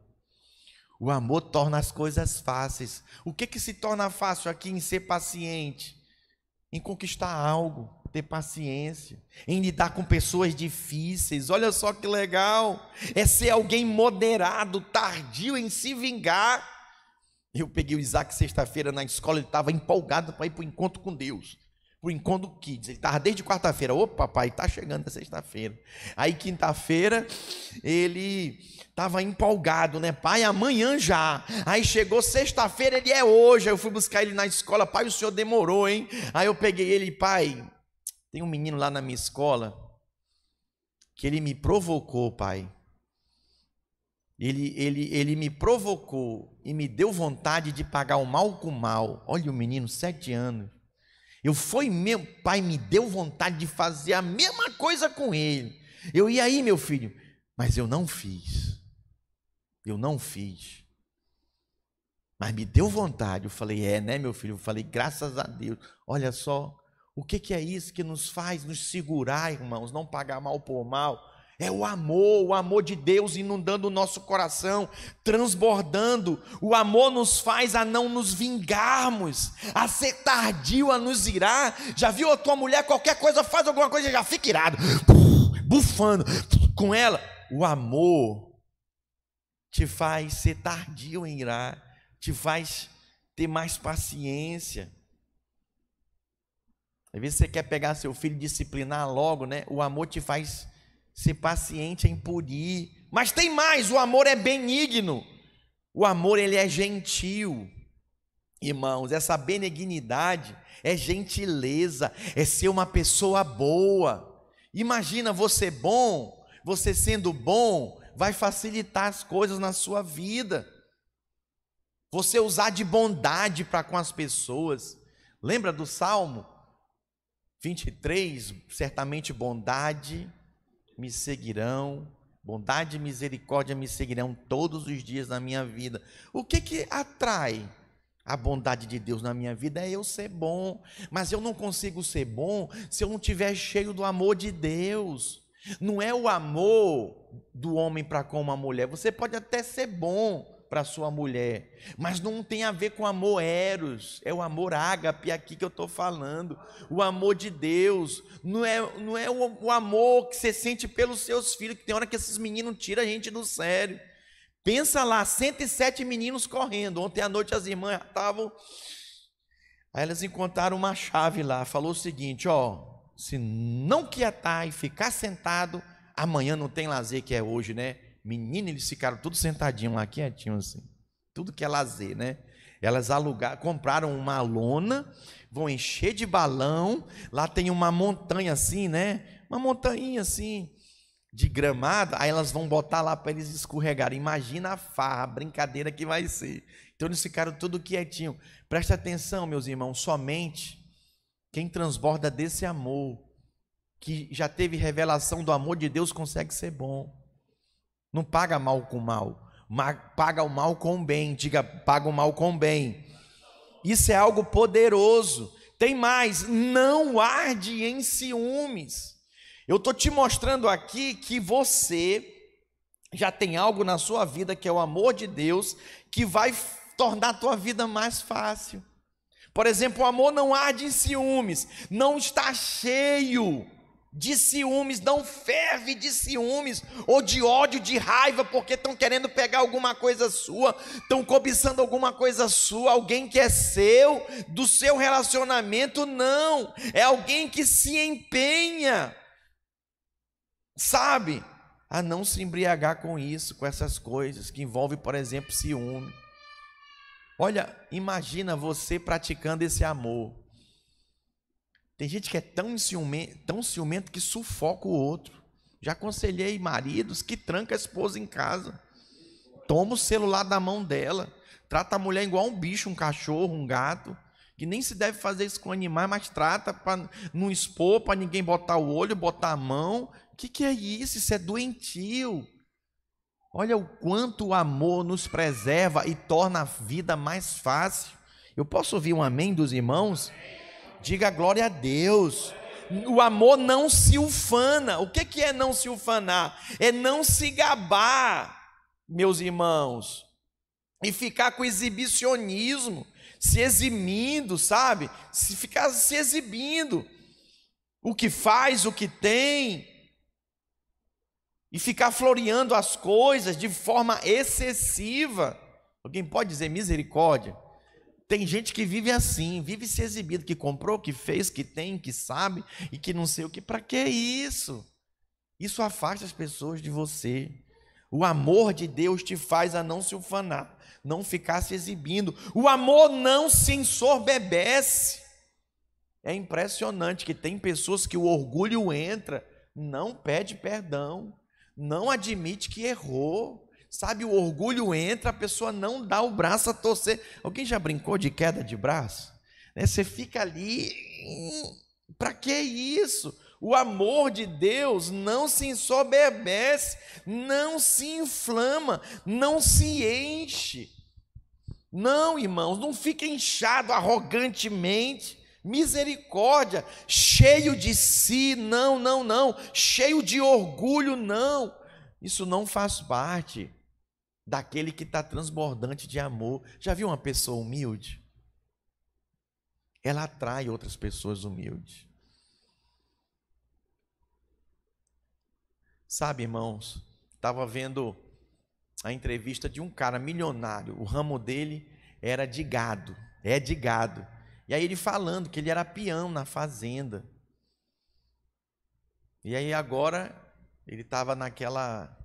O amor torna as coisas fáceis. O que que se torna fácil aqui em ser paciente? Em conquistar algo, ter paciência, em lidar com pessoas difíceis. Olha só que legal. É ser alguém moderado, tardio em se vingar. Eu peguei o Isaac sexta-feira na escola, ele estava empolgado para ir para o encontro com Deus para o encontro Kids. Ele estava desde quarta-feira. Ô, papai, está chegando na sexta-feira. Aí, quinta-feira, ele estava empolgado, né? Pai, amanhã já. Aí chegou sexta-feira, ele é hoje. Aí eu fui buscar ele na escola. Pai, o senhor demorou, hein? Aí eu peguei ele, pai. Tem um menino lá na minha escola que ele me provocou, pai. Ele, ele, ele me provocou e me deu vontade de pagar o mal com o mal. Olha o menino, sete anos. Eu fui meu pai me deu vontade de fazer a mesma coisa com ele. Eu ia aí, meu filho, mas eu não fiz. Eu não fiz. Mas me deu vontade. Eu falei, é, né, meu filho? Eu falei, graças a Deus. Olha só, o que, que é isso que nos faz nos segurar, irmãos, não pagar mal por mal? É o amor, o amor de Deus inundando o nosso coração, transbordando. O amor nos faz a não nos vingarmos, a ser tardio a nos irar. Já viu a tua mulher, qualquer coisa, faz alguma coisa, já fica irado, bufando com ela. O amor te faz ser tardio em irar, te faz ter mais paciência. Às vezes você quer pegar seu filho e disciplinar logo, né? O amor te faz ser paciente em polir. Mas tem mais, o amor é benigno. O amor ele é gentil. Irmãos, essa benignidade é gentileza, é ser uma pessoa boa. Imagina você bom, você sendo bom, vai facilitar as coisas na sua vida. Você usar de bondade para com as pessoas. Lembra do Salmo 23? Certamente bondade me seguirão, bondade e misericórdia me seguirão todos os dias da minha vida. O que que atrai a bondade de Deus na minha vida é eu ser bom, mas eu não consigo ser bom se eu não estiver cheio do amor de Deus. Não é o amor do homem para com uma mulher. Você pode até ser bom, para sua mulher, mas não tem a ver com amor eros, é o amor ágape aqui que eu estou falando, o amor de Deus, não é, não é o, o, amor que você sente pelos seus filhos, que tem hora que esses meninos tiram a gente do sério. Pensa lá, 107 meninos correndo. Ontem à noite as irmãs estavam. Aí elas encontraram uma chave lá, falou o seguinte: ó, se não quietar e ficar sentado, amanhã não tem lazer que é hoje, né? Menino, eles ficaram tudo sentadinhos lá, quietinhos assim. Tudo que é lazer, né? Elas alugaram, compraram uma lona, vão encher de balão. Lá tem uma montanha assim, né? Uma montanha assim, de gramado. Aí elas vão botar lá para eles escorregarem. Imagina a farra, a brincadeira que vai ser. Então eles ficaram tudo quietinho. Presta atenção, meus irmãos, somente quem transborda desse amor, que já teve revelação do amor de Deus, consegue ser bom. Não paga mal com mal, paga o mal com bem. Diga, paga o mal com bem. Isso é algo poderoso. Tem mais, não arde em ciúmes. Eu estou te mostrando aqui que você já tem algo na sua vida que é o amor de Deus, que vai tornar a tua vida mais fácil. Por exemplo, o amor não arde em ciúmes, não está cheio de ciúmes, não ferve de ciúmes ou de ódio, de raiva, porque estão querendo pegar alguma coisa sua, estão cobiçando alguma coisa sua, alguém que é seu, do seu relacionamento, não, é alguém que se empenha sabe? A não se embriagar com isso, com essas coisas que envolvem, por exemplo, ciúme. Olha, imagina você praticando esse amor. Tem gente que é tão ciumento, tão ciumento que sufoca o outro. Já aconselhei maridos que tranca a esposa em casa. Toma o celular da mão dela. Trata a mulher igual um bicho, um cachorro, um gato. Que nem se deve fazer isso com animais, mas trata para não expor, para ninguém botar o olho, botar a mão. O que, que é isso? Isso é doentio. Olha o quanto o amor nos preserva e torna a vida mais fácil. Eu posso ouvir um amém dos irmãos? Diga glória a Deus. O amor não se ufana. O que é não se ufanar? É não se gabar, meus irmãos, e ficar com exibicionismo, se eximindo, sabe? Se ficar se exibindo. O que faz, o que tem, e ficar floreando as coisas de forma excessiva. Alguém pode dizer misericórdia? Tem gente que vive assim, vive se exibindo, que comprou, que fez, que tem, que sabe e que não sei o que. Para que isso? Isso afasta as pessoas de você. O amor de Deus te faz a não se ufanar, não ficar se exibindo. O amor não se ensorbebece. É impressionante que tem pessoas que o orgulho entra, não pede perdão, não admite que errou. Sabe, o orgulho entra, a pessoa não dá o braço a torcer. Alguém já brincou de queda de braço? Né? Você fica ali, hum, para que isso? O amor de Deus não se ensoberbece, não se inflama, não se enche. Não, irmãos, não fica inchado arrogantemente. Misericórdia, cheio de si, não, não, não, cheio de orgulho, não. Isso não faz parte daquele que está transbordante de amor. Já viu uma pessoa humilde? Ela atrai outras pessoas humildes. Sabe, irmãos, estava vendo a entrevista de um cara milionário. O ramo dele era de gado, é de gado. E aí ele falando que ele era peão na fazenda. E aí agora ele estava naquela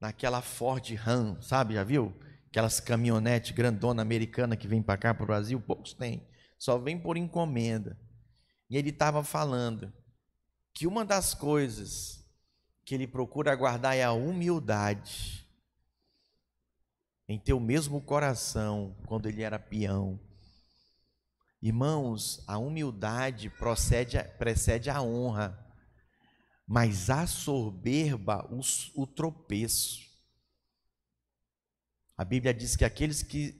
naquela Ford Ram, sabe? Já viu? Aquelas caminhonetes grandona americana que vem para cá para o Brasil, poucos têm. Só vem por encomenda. E ele estava falando que uma das coisas que ele procura guardar é a humildade. Em ter o mesmo coração quando ele era peão. Irmãos, a humildade procede, precede a honra mas a soberba o, o tropeço. A Bíblia diz que aqueles que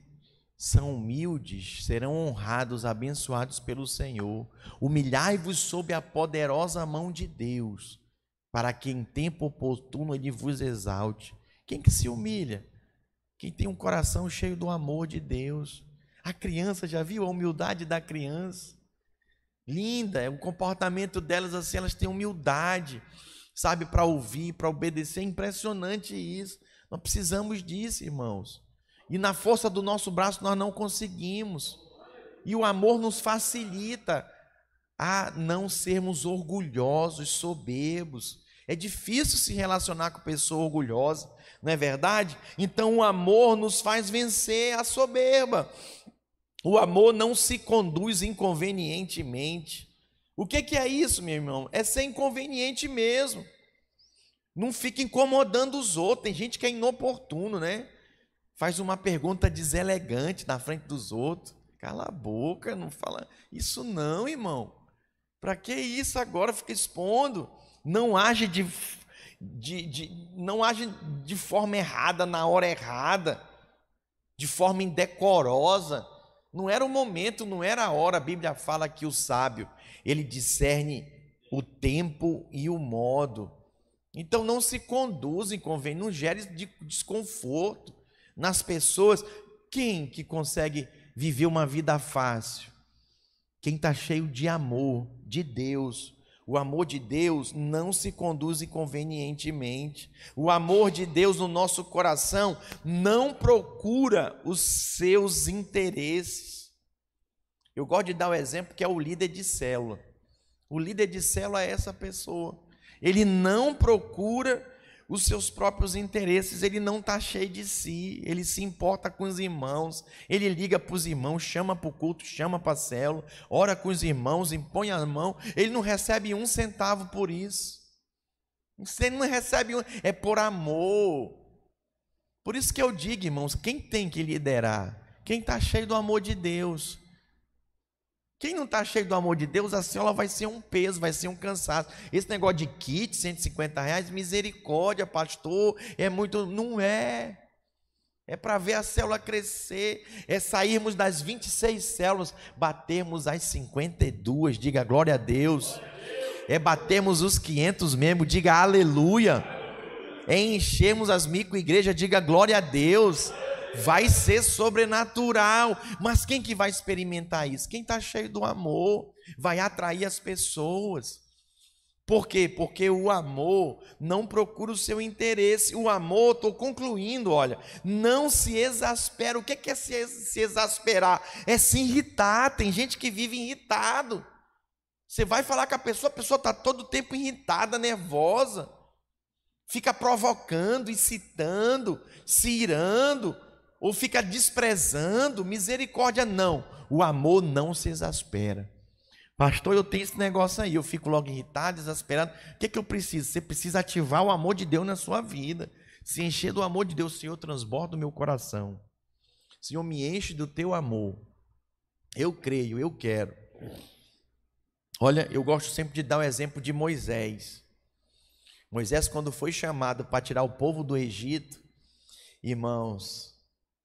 são humildes serão honrados, abençoados pelo Senhor. Humilhai-vos sob a poderosa mão de Deus, para que em tempo oportuno ele vos exalte. Quem que se humilha? Quem tem um coração cheio do amor de Deus. A criança já viu a humildade da criança? Linda, é o comportamento delas assim, elas têm humildade, sabe, para ouvir, para obedecer, é impressionante isso. Nós precisamos disso, irmãos. E na força do nosso braço nós não conseguimos. E o amor nos facilita a não sermos orgulhosos, soberbos. É difícil se relacionar com pessoa orgulhosa, não é verdade? Então o amor nos faz vencer a soberba. O amor não se conduz inconvenientemente. O que, que é isso, meu irmão? É ser inconveniente mesmo. Não fica incomodando os outros. Tem gente que é inoportuno, né? Faz uma pergunta deselegante na frente dos outros. Cala a boca, não fala isso não, irmão. Para que isso agora? Fica expondo. Não age de, de, de, não age de forma errada, na hora errada, de forma indecorosa. Não era o momento, não era a hora. A Bíblia fala que o sábio, ele discerne o tempo e o modo. Então não se conduzem, convém, não gere desconforto nas pessoas. Quem que consegue viver uma vida fácil? Quem está cheio de amor, de Deus, o amor de Deus não se conduz inconvenientemente. O amor de Deus no nosso coração não procura os seus interesses. Eu gosto de dar o exemplo que é o líder de célula. O líder de célula é essa pessoa. Ele não procura os seus próprios interesses, ele não está cheio de si, ele se importa com os irmãos, ele liga para os irmãos, chama para o culto, chama para a célula, ora com os irmãos, impõe a mão, ele não recebe um centavo por isso. Você não recebe um, é por amor. Por isso que eu digo, irmãos, quem tem que liderar? Quem está cheio do amor de Deus. Quem não está cheio do amor de Deus, a célula vai ser um peso, vai ser um cansaço. Esse negócio de kit, 150 reais, misericórdia, pastor, é muito. Não é. É para ver a célula crescer, é sairmos das 26 células, batermos as 52, diga glória a Deus. É batermos os 500 membros, diga aleluia. É enchermos as micro-igrejas, diga glória a Deus vai ser sobrenatural. Mas quem que vai experimentar isso? Quem está cheio do amor, vai atrair as pessoas. Por quê? Porque o amor não procura o seu interesse. O amor, estou concluindo, olha, não se exaspera. O que é se, se exasperar? É se irritar. Tem gente que vive irritado. Você vai falar com a pessoa, a pessoa está todo tempo irritada, nervosa, fica provocando, incitando, se irando ou fica desprezando, misericórdia não. O amor não se exaspera. Pastor, eu tenho esse negócio aí, eu fico logo irritado, desesperado. O que, é que eu preciso? Você precisa ativar o amor de Deus na sua vida. Se encher do amor de Deus, Senhor, transborda o meu coração. Senhor, me enche do teu amor. Eu creio, eu quero. Olha, eu gosto sempre de dar o exemplo de Moisés. Moisés, quando foi chamado para tirar o povo do Egito, irmãos,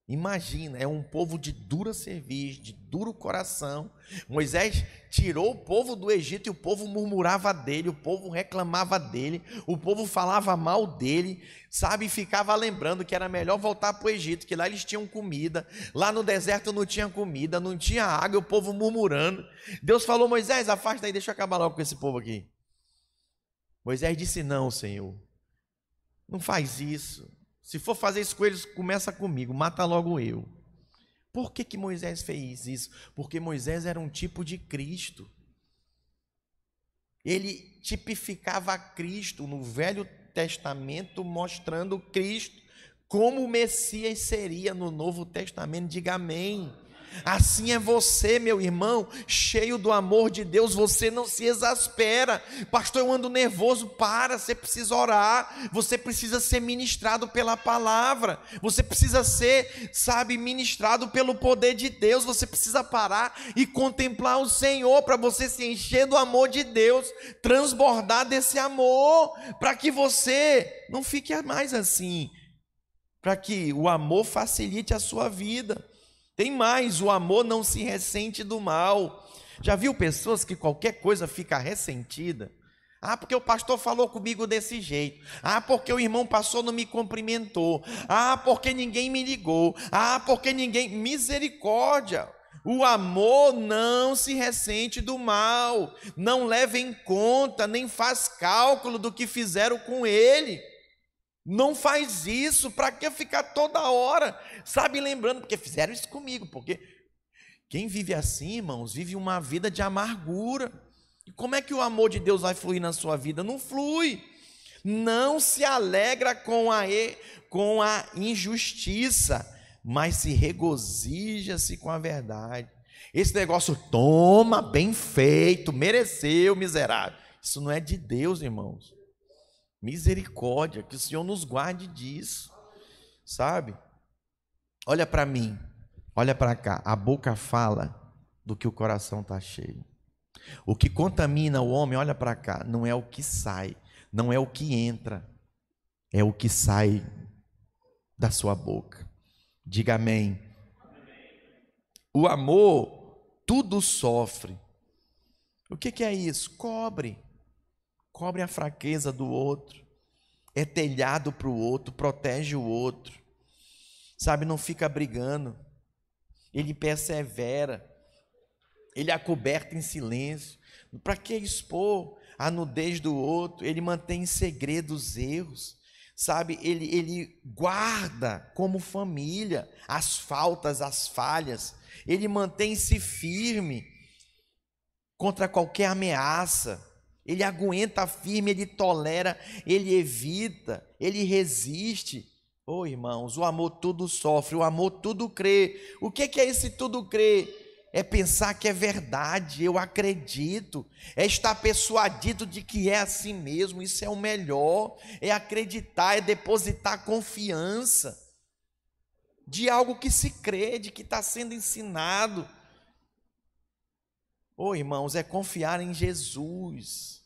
Imagina, é um povo de dura cerviz, de duro coração. Moisés tirou o povo do Egito e o povo murmurava dele, o povo reclamava dele, o povo falava mal dele, sabe? E ficava lembrando que era melhor voltar para o Egito, que lá eles tinham comida, lá no deserto não tinha comida, não tinha água, o povo murmurando. Deus falou: Moisés, afasta aí, deixa eu acabar logo com esse povo aqui. Moisés disse: Não, Senhor, não faz isso. Se for fazer isso com eles, começa comigo, mata logo eu. Por que, que Moisés fez isso? Porque Moisés era um tipo de Cristo. Ele tipificava Cristo no Velho Testamento, mostrando Cristo como o Messias seria no Novo Testamento. Diga amém. Assim é você, meu irmão, cheio do amor de Deus, você não se exaspera. Pastor, eu ando nervoso, para, você precisa orar, você precisa ser ministrado pela palavra, você precisa ser, sabe, ministrado pelo poder de Deus, você precisa parar e contemplar o Senhor para você se encher do amor de Deus, transbordar desse amor, para que você não fique mais assim, para que o amor facilite a sua vida. Tem mais, o amor não se ressente do mal. Já viu pessoas que qualquer coisa fica ressentida? Ah, porque o pastor falou comigo desse jeito. Ah, porque o irmão passou não me cumprimentou. Ah, porque ninguém me ligou. Ah, porque ninguém. Misericórdia. O amor não se ressente do mal, não leva em conta, nem faz cálculo do que fizeram com ele. Não faz isso, para que ficar toda hora, sabe, lembrando, porque fizeram isso comigo, porque quem vive assim, irmãos, vive uma vida de amargura. E como é que o amor de Deus vai fluir na sua vida? Não flui. Não se alegra com a, com a injustiça, mas se regozija-se com a verdade. Esse negócio, toma, bem feito, mereceu, miserável. Isso não é de Deus, irmãos. Misericórdia, que o Senhor nos guarde disso, sabe? Olha para mim, olha para cá. A boca fala do que o coração está cheio. O que contamina o homem, olha para cá, não é o que sai, não é o que entra, é o que sai da sua boca. Diga amém. O amor tudo sofre. O que, que é isso? Cobre cobre a fraqueza do outro, é telhado para o outro, protege o outro, sabe? Não fica brigando, ele persevera, ele é coberto em silêncio. Para que expor a nudez do outro? Ele mantém em segredo os erros, sabe? Ele, ele guarda como família as faltas, as falhas, ele mantém-se firme contra qualquer ameaça Ele aguenta firme, ele tolera, ele evita, ele resiste. Oh, irmãos, o amor tudo sofre, o amor tudo crê. O que é esse tudo crê? É pensar que é verdade, eu acredito, é estar persuadido de que é assim mesmo, isso é o melhor, é acreditar, é depositar confiança de algo que se crê, de que está sendo ensinado. Oh, irmãos, é confiar em Jesus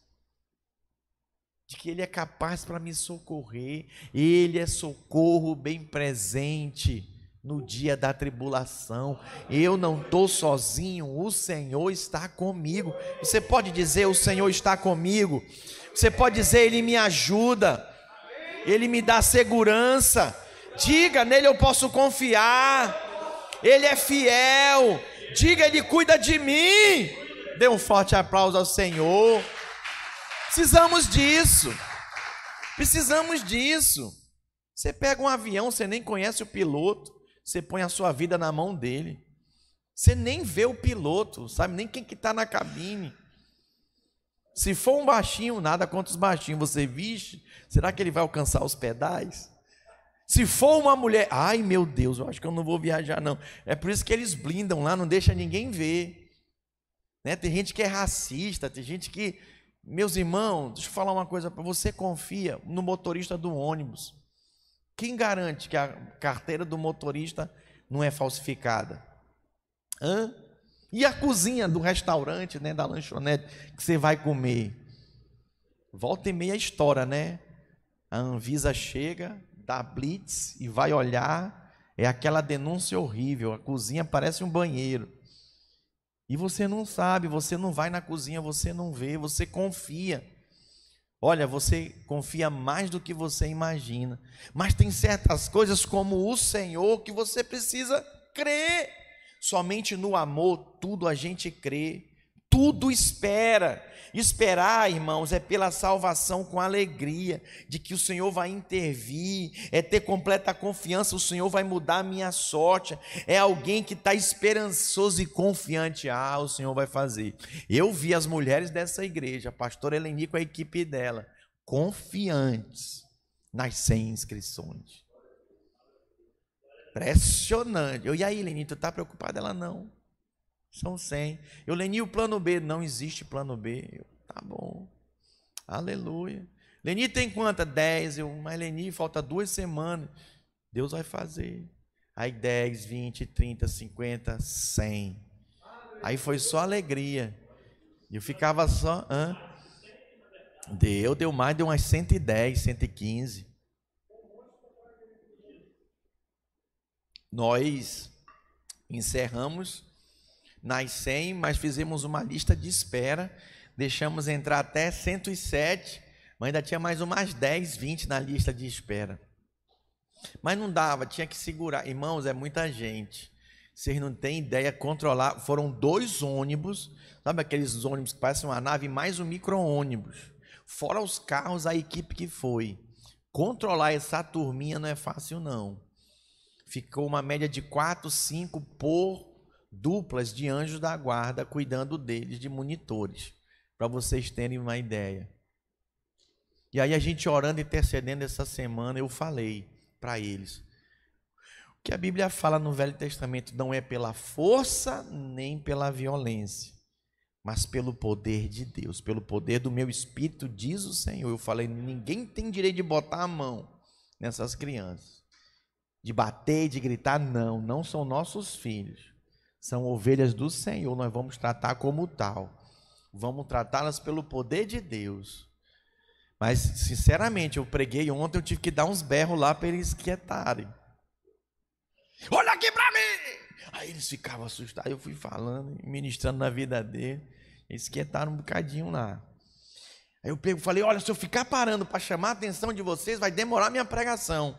de que Ele é capaz para me socorrer, Ele é socorro bem presente no dia da tribulação. Eu não estou sozinho, o Senhor está comigo. Você pode dizer: O Senhor está comigo. Você pode dizer: Ele me ajuda, Ele me dá segurança. Diga, nele eu posso confiar. Ele é fiel. Diga, Ele cuida de mim. Dê um forte aplauso ao Senhor. Precisamos disso. Precisamos disso. Você pega um avião, você nem conhece o piloto, você põe a sua vida na mão dele. Você nem vê o piloto, sabe nem quem que está na cabine. Se for um baixinho, nada contra os baixinhos, você vixe, será que ele vai alcançar os pedais? Se for uma mulher, ai meu Deus, eu acho que eu não vou viajar não. É por isso que eles blindam lá, não deixa ninguém ver. Né? Tem gente que é racista, tem gente que meus irmãos, deixa eu falar uma coisa para você confia no motorista do ônibus. Quem garante que a carteira do motorista não é falsificada? Hã? E a cozinha do restaurante, né, da lanchonete que você vai comer? Volta e meia história, né? A Anvisa chega, dá blitz e vai olhar, é aquela denúncia horrível, a cozinha parece um banheiro. E você não sabe, você não vai na cozinha, você não vê, você confia. Olha, você confia mais do que você imagina. Mas tem certas coisas como o Senhor que você precisa crer. Somente no amor tudo a gente crê tudo espera. Esperar, irmãos, é pela salvação com alegria, de que o Senhor vai intervir, é ter completa confiança, o Senhor vai mudar a minha sorte. É alguém que está esperançoso e confiante. Ah, o Senhor vai fazer. Eu vi as mulheres dessa igreja, a pastora Eleni com a equipe dela, confiantes nas 100 inscrições. Impressionante. Eu, e aí, Eleni, tu está preocupada? Ela não. São 100. Eu, Leni, o plano B. Não existe plano B. Eu, tá bom. Aleluia. Leni tem quanta? 10. Eu, mas Leni, falta duas semanas. Deus vai fazer. Aí 10, 20, 30, 50, 100. Aí foi só alegria. Eu ficava só. Hã? Deu, deu mais, deu umas 110, 115. Nós encerramos nas 100, mas fizemos uma lista de espera, deixamos entrar até 107, mas ainda tinha mais umas 10, 20 na lista de espera. Mas não dava, tinha que segurar. Irmãos, é muita gente. Vocês não têm ideia controlar. Foram dois ônibus, sabe aqueles ônibus que parecem uma nave, mais um micro-ônibus. Fora os carros, a equipe que foi. Controlar essa turminha não é fácil, não. Ficou uma média de 4, 5 por duplas de anjos da guarda cuidando deles, de monitores, para vocês terem uma ideia. E aí a gente orando, intercedendo essa semana, eu falei para eles. O que a Bíblia fala no Velho Testamento não é pela força nem pela violência, mas pelo poder de Deus, pelo poder do meu espírito, diz o Senhor. Eu falei, ninguém tem direito de botar a mão nessas crianças. De bater, de gritar, não, não são nossos filhos são ovelhas do Senhor, nós vamos tratar como tal. Vamos tratá-las pelo poder de Deus. Mas, sinceramente, eu preguei ontem, eu tive que dar uns berros lá para eles quietarem. Olha aqui para mim! Aí eles ficavam assustados. Eu fui falando, ministrando na vida dele. Eles quietaram um bocadinho lá. Aí eu falei: Olha, se eu ficar parando para chamar a atenção de vocês, vai demorar minha pregação.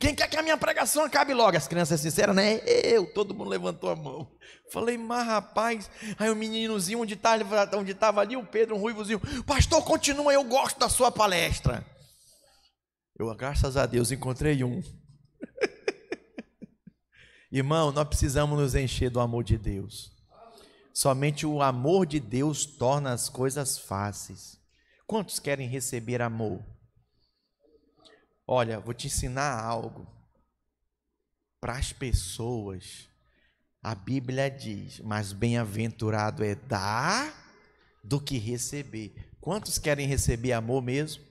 Quem quer que a minha pregação acabe logo? As crianças sinceras, né? Eu, todo mundo levantou a mão. Falei, mas rapaz, aí o meninozinho onde tá, estava ali, o Pedro, um ruivozinho, pastor, continua, eu gosto da sua palestra. Eu, graças a Deus, encontrei um. Irmão, nós precisamos nos encher do amor de Deus. Somente o amor de Deus torna as coisas fáceis. Quantos querem receber amor? Olha, vou te ensinar algo. Para as pessoas, a Bíblia diz: mas bem-aventurado é dar do que receber. Quantos querem receber amor mesmo?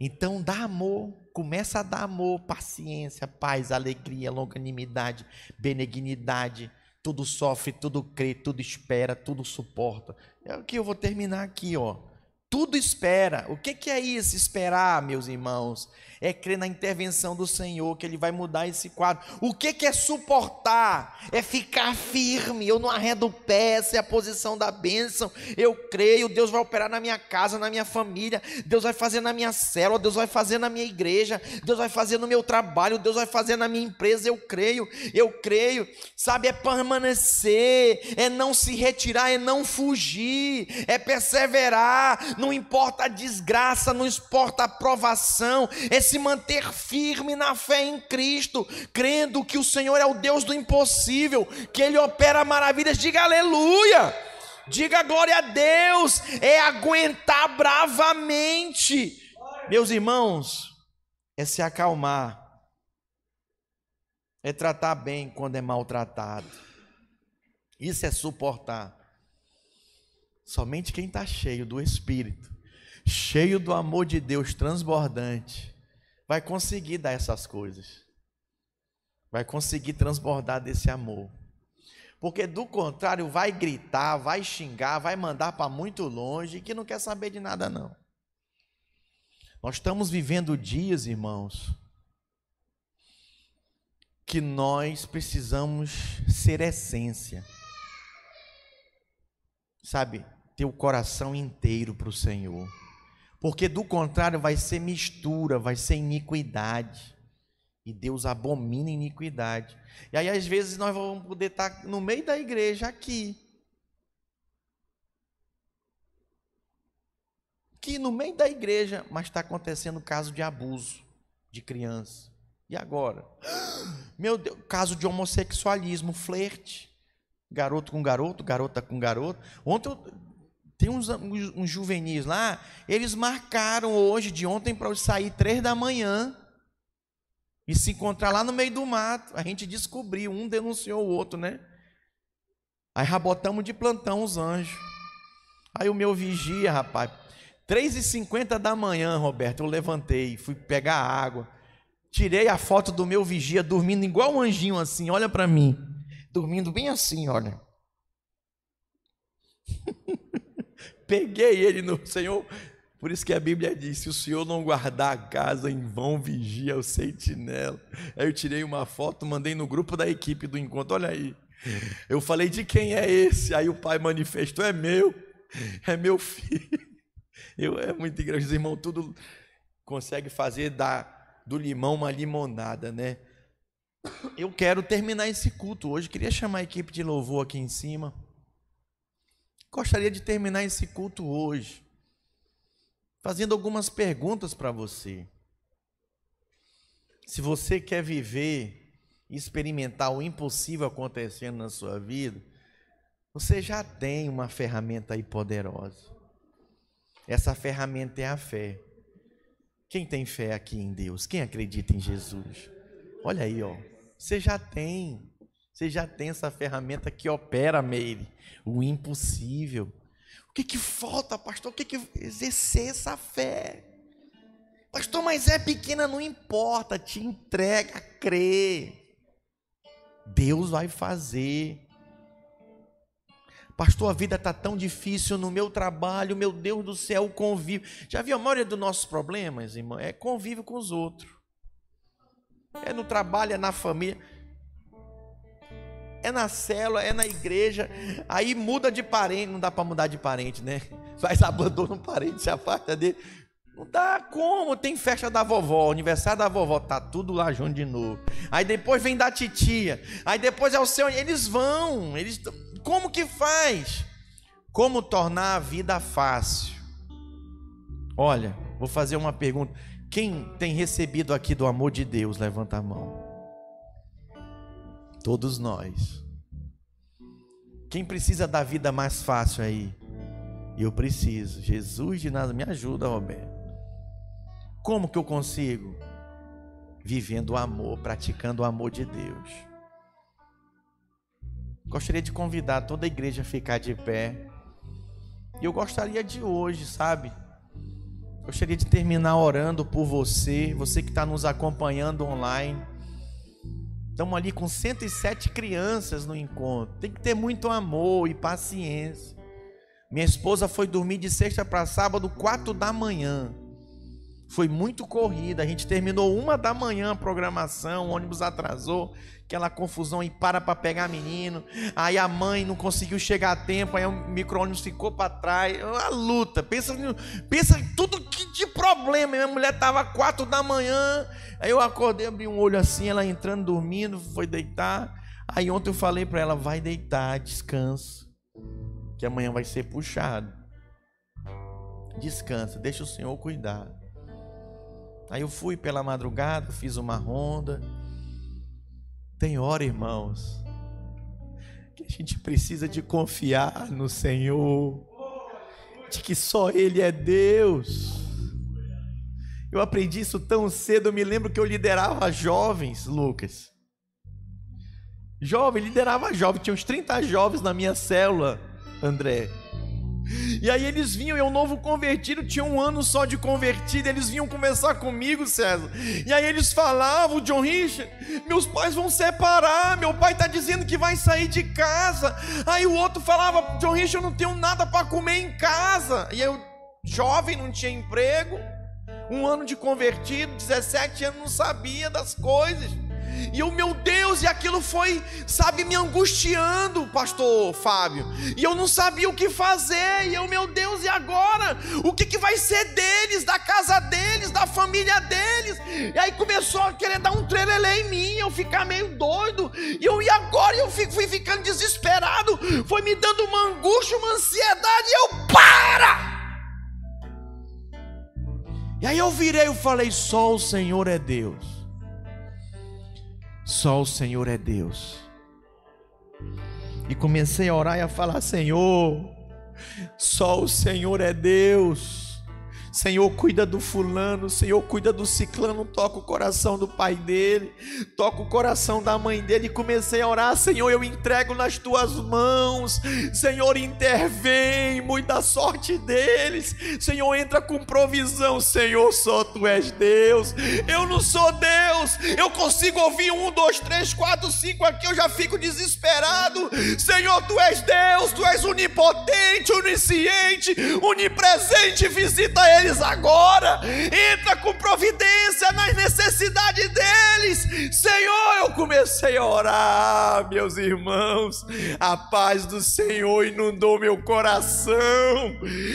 Então dá amor, começa a dar amor, paciência, paz, alegria, longanimidade, benignidade. Tudo sofre, tudo crê, tudo espera, tudo suporta. É o que eu vou terminar aqui, ó. Tudo espera. O que, que é isso, esperar, meus irmãos? É crer na intervenção do Senhor, que Ele vai mudar esse quadro. O que, que é suportar? É ficar firme, eu não arredo o pé, essa é a posição da bênção. Eu creio, Deus vai operar na minha casa, na minha família, Deus vai fazer na minha célula, Deus vai fazer na minha igreja, Deus vai fazer no meu trabalho, Deus vai fazer na minha empresa. Eu creio, eu creio, sabe? É permanecer, é não se retirar, é não fugir, é perseverar, não importa a desgraça, não importa a provação, é se manter firme na fé em Cristo, crendo que o Senhor é o Deus do impossível, que Ele opera maravilhas. Diga aleluia! Diga glória a Deus! É aguentar bravamente. Meus irmãos, é se acalmar, é tratar bem quando é maltratado. Isso é suportar. Somente quem está cheio do Espírito, cheio do amor de Deus transbordante, vai conseguir dar essas coisas. Vai conseguir transbordar desse amor. Porque do contrário, vai gritar, vai xingar, vai mandar para muito longe que não quer saber de nada, não. Nós estamos vivendo dias, irmãos, que nós precisamos ser essência. Sabe, ter o coração inteiro para o Senhor. Porque do contrário vai ser mistura, vai ser iniquidade. E Deus abomina iniquidade. E aí às vezes nós vamos poder estar no meio da igreja aqui. Aqui no meio da igreja, mas está acontecendo caso de abuso de criança. E agora? Meu Deus, caso de homossexualismo, flerte. Garoto com garoto, garota com garoto. Ontem eu tem uns, uns, uns juvenis lá, eles marcaram hoje, de ontem, para sair três da manhã e se encontrar lá no meio do mato. A gente descobriu, um denunciou o outro, né? Aí rabotamos de plantão os anjos. Aí o meu vigia, rapaz, 3h50 da manhã, Roberto, eu levantei, fui pegar água. Tirei a foto do meu vigia dormindo igual um anjinho assim, olha para mim. Dormindo bem assim, olha. peguei ele no Senhor. Por isso que a Bíblia diz: se o Senhor não guardar a casa, em vão vigia o sentinela. Aí eu tirei uma foto, mandei no grupo da equipe do encontro. Olha aí. Eu falei: de quem é esse? Aí o pai manifestou: é meu, é meu filho. Eu, é muito engraçado. Os irmãos tudo consegue fazer da, do limão uma limonada, né? Eu quero terminar esse culto hoje. Queria chamar a equipe de louvor aqui em cima. Gostaria de terminar esse culto hoje fazendo algumas perguntas para você. Se você quer viver e experimentar o impossível acontecendo na sua vida, você já tem uma ferramenta aí poderosa. Essa ferramenta é a fé. Quem tem fé aqui em Deus? Quem acredita em Jesus? Olha aí, ó. Você já tem. Você já tem essa ferramenta que opera, Meire, o impossível. O que, que falta, pastor? O que, que exercer essa fé? Pastor, mas é pequena, não importa, te entrega, crê. Deus vai fazer. Pastor, a vida está tão difícil no meu trabalho, meu Deus do céu, o convívio. Já viu a maioria dos nossos problemas, irmão? É convívio com os outros. É no trabalho, é na família é na célula, é na igreja, aí muda de parente, não dá para mudar de parente, né? Faz abandono um parente, se afasta dele. Não dá como, tem festa da vovó, aniversário da vovó, tá tudo lá junto de novo. Aí depois vem da titia, aí depois é o seu, eles vão, eles como que faz? Como tornar a vida fácil? Olha, vou fazer uma pergunta. Quem tem recebido aqui do amor de Deus, levanta a mão. Todos nós. Quem precisa da vida mais fácil aí? Eu preciso. Jesus de nada me ajuda, Roberto. Como que eu consigo? Vivendo o amor, praticando o amor de Deus. Gostaria de convidar toda a igreja a ficar de pé. E eu gostaria de hoje, sabe? Gostaria de terminar orando por você, você que está nos acompanhando online. Estamos ali com 107 crianças no encontro. Tem que ter muito amor e paciência. Minha esposa foi dormir de sexta para sábado, quatro da manhã. Foi muito corrida. A gente terminou uma da manhã a programação, o ônibus atrasou, aquela confusão e para para pegar menino. Aí a mãe não conseguiu chegar a tempo, aí o micro-ônibus ficou para trás. É uma luta. Pensa, pensa em tudo que de problema. Minha mulher estava quatro da manhã. Aí eu acordei, abri um olho assim, ela entrando, dormindo, foi deitar. Aí ontem eu falei para ela: vai deitar, descansa que amanhã vai ser puxado. Descansa, deixa o Senhor cuidar. Aí eu fui pela madrugada, fiz uma ronda. Tem hora, irmãos, que a gente precisa de confiar no Senhor, de que só Ele é Deus. Eu aprendi isso tão cedo, eu me lembro que eu liderava jovens, Lucas. Jovem, liderava jovem, tinha uns 30 jovens na minha célula. André. E aí eles vinham, eu novo convertido, tinha um ano só de convertido, eles vinham conversar comigo, César. E aí eles falavam, John Richard, meus pais vão separar, meu pai está dizendo que vai sair de casa. Aí o outro falava, John Richard, eu não tenho nada para comer em casa. E eu, jovem, não tinha emprego, um ano de convertido, 17 anos, não sabia das coisas. E o meu Deus, e aquilo foi, sabe, me angustiando, pastor Fábio. E eu não sabia o que fazer. E eu, meu Deus, e agora? O que, que vai ser deles, da casa deles, da família deles? E aí começou a querer dar um trelelê em mim, eu ficar meio doido. E eu, e agora? Eu fui ficando desesperado. Foi me dando uma angústia, uma ansiedade. E eu, para! E aí eu virei e falei: só o Senhor é Deus. Só o Senhor é Deus. E comecei a orar e a falar: Senhor, só o Senhor é Deus. Senhor, cuida do fulano, Senhor, cuida do ciclano, toca o coração do pai dele, toca o coração da mãe dele. E comecei a orar, Senhor, eu entrego nas tuas mãos, Senhor, intervém, muita sorte deles, Senhor, entra com provisão, Senhor, só tu és Deus, eu não sou Deus, eu consigo ouvir um, dois, três, quatro, cinco aqui, eu já fico desesperado, Senhor, tu és Deus, tu és onipotente, onisciente, onipresente, visita eles deles agora. Entra com providência nas necessidades deles. Senhor, eu comecei a orar, meus irmãos. A paz do Senhor inundou meu coração.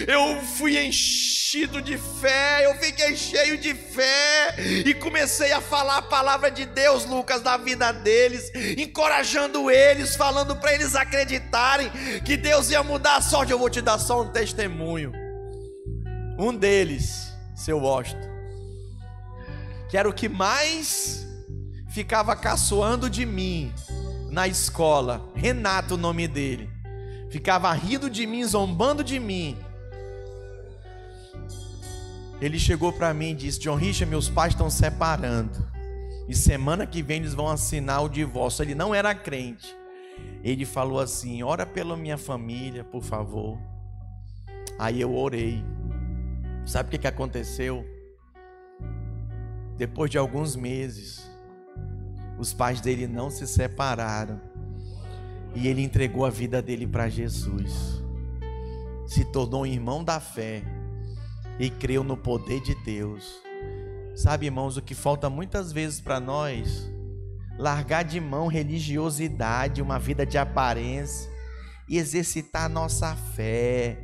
Eu fui enchido de fé, eu fiquei cheio de fé e comecei a falar a palavra de Deus, Lucas, na vida deles, encorajando eles, falando para eles acreditarem que Deus ia mudar a sorte. Eu vou te dar só um testemunho. Um deles, seu Washington, que era o que mais ficava caçoando de mim na escola, Renato, o nome dele, ficava rindo de mim, zombando de mim. Ele chegou para mim e disse: John Richard, meus pais estão separando. E semana que vem eles vão assinar o divórcio. Ele não era crente. Ele falou assim: Ora pela minha família, por favor. Aí eu orei. Sabe o que, que aconteceu? Depois de alguns meses, os pais dele não se separaram e ele entregou a vida dele para Jesus. Se tornou um irmão da fé e creu no poder de Deus. Sabe, irmãos, o que falta muitas vezes para nós? Largar de mão religiosidade, uma vida de aparência e exercitar nossa fé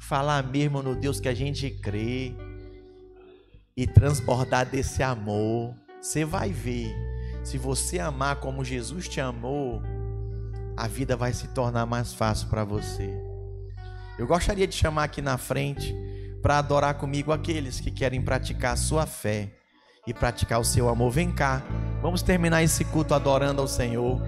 falar mesmo no Deus que a gente crê e transbordar desse amor. Você vai ver, se você amar como Jesus te amou, a vida vai se tornar mais fácil para você. Eu gostaria de chamar aqui na frente para adorar comigo aqueles que querem praticar a sua fé e praticar o seu amor. Vem cá, vamos terminar esse culto adorando ao Senhor.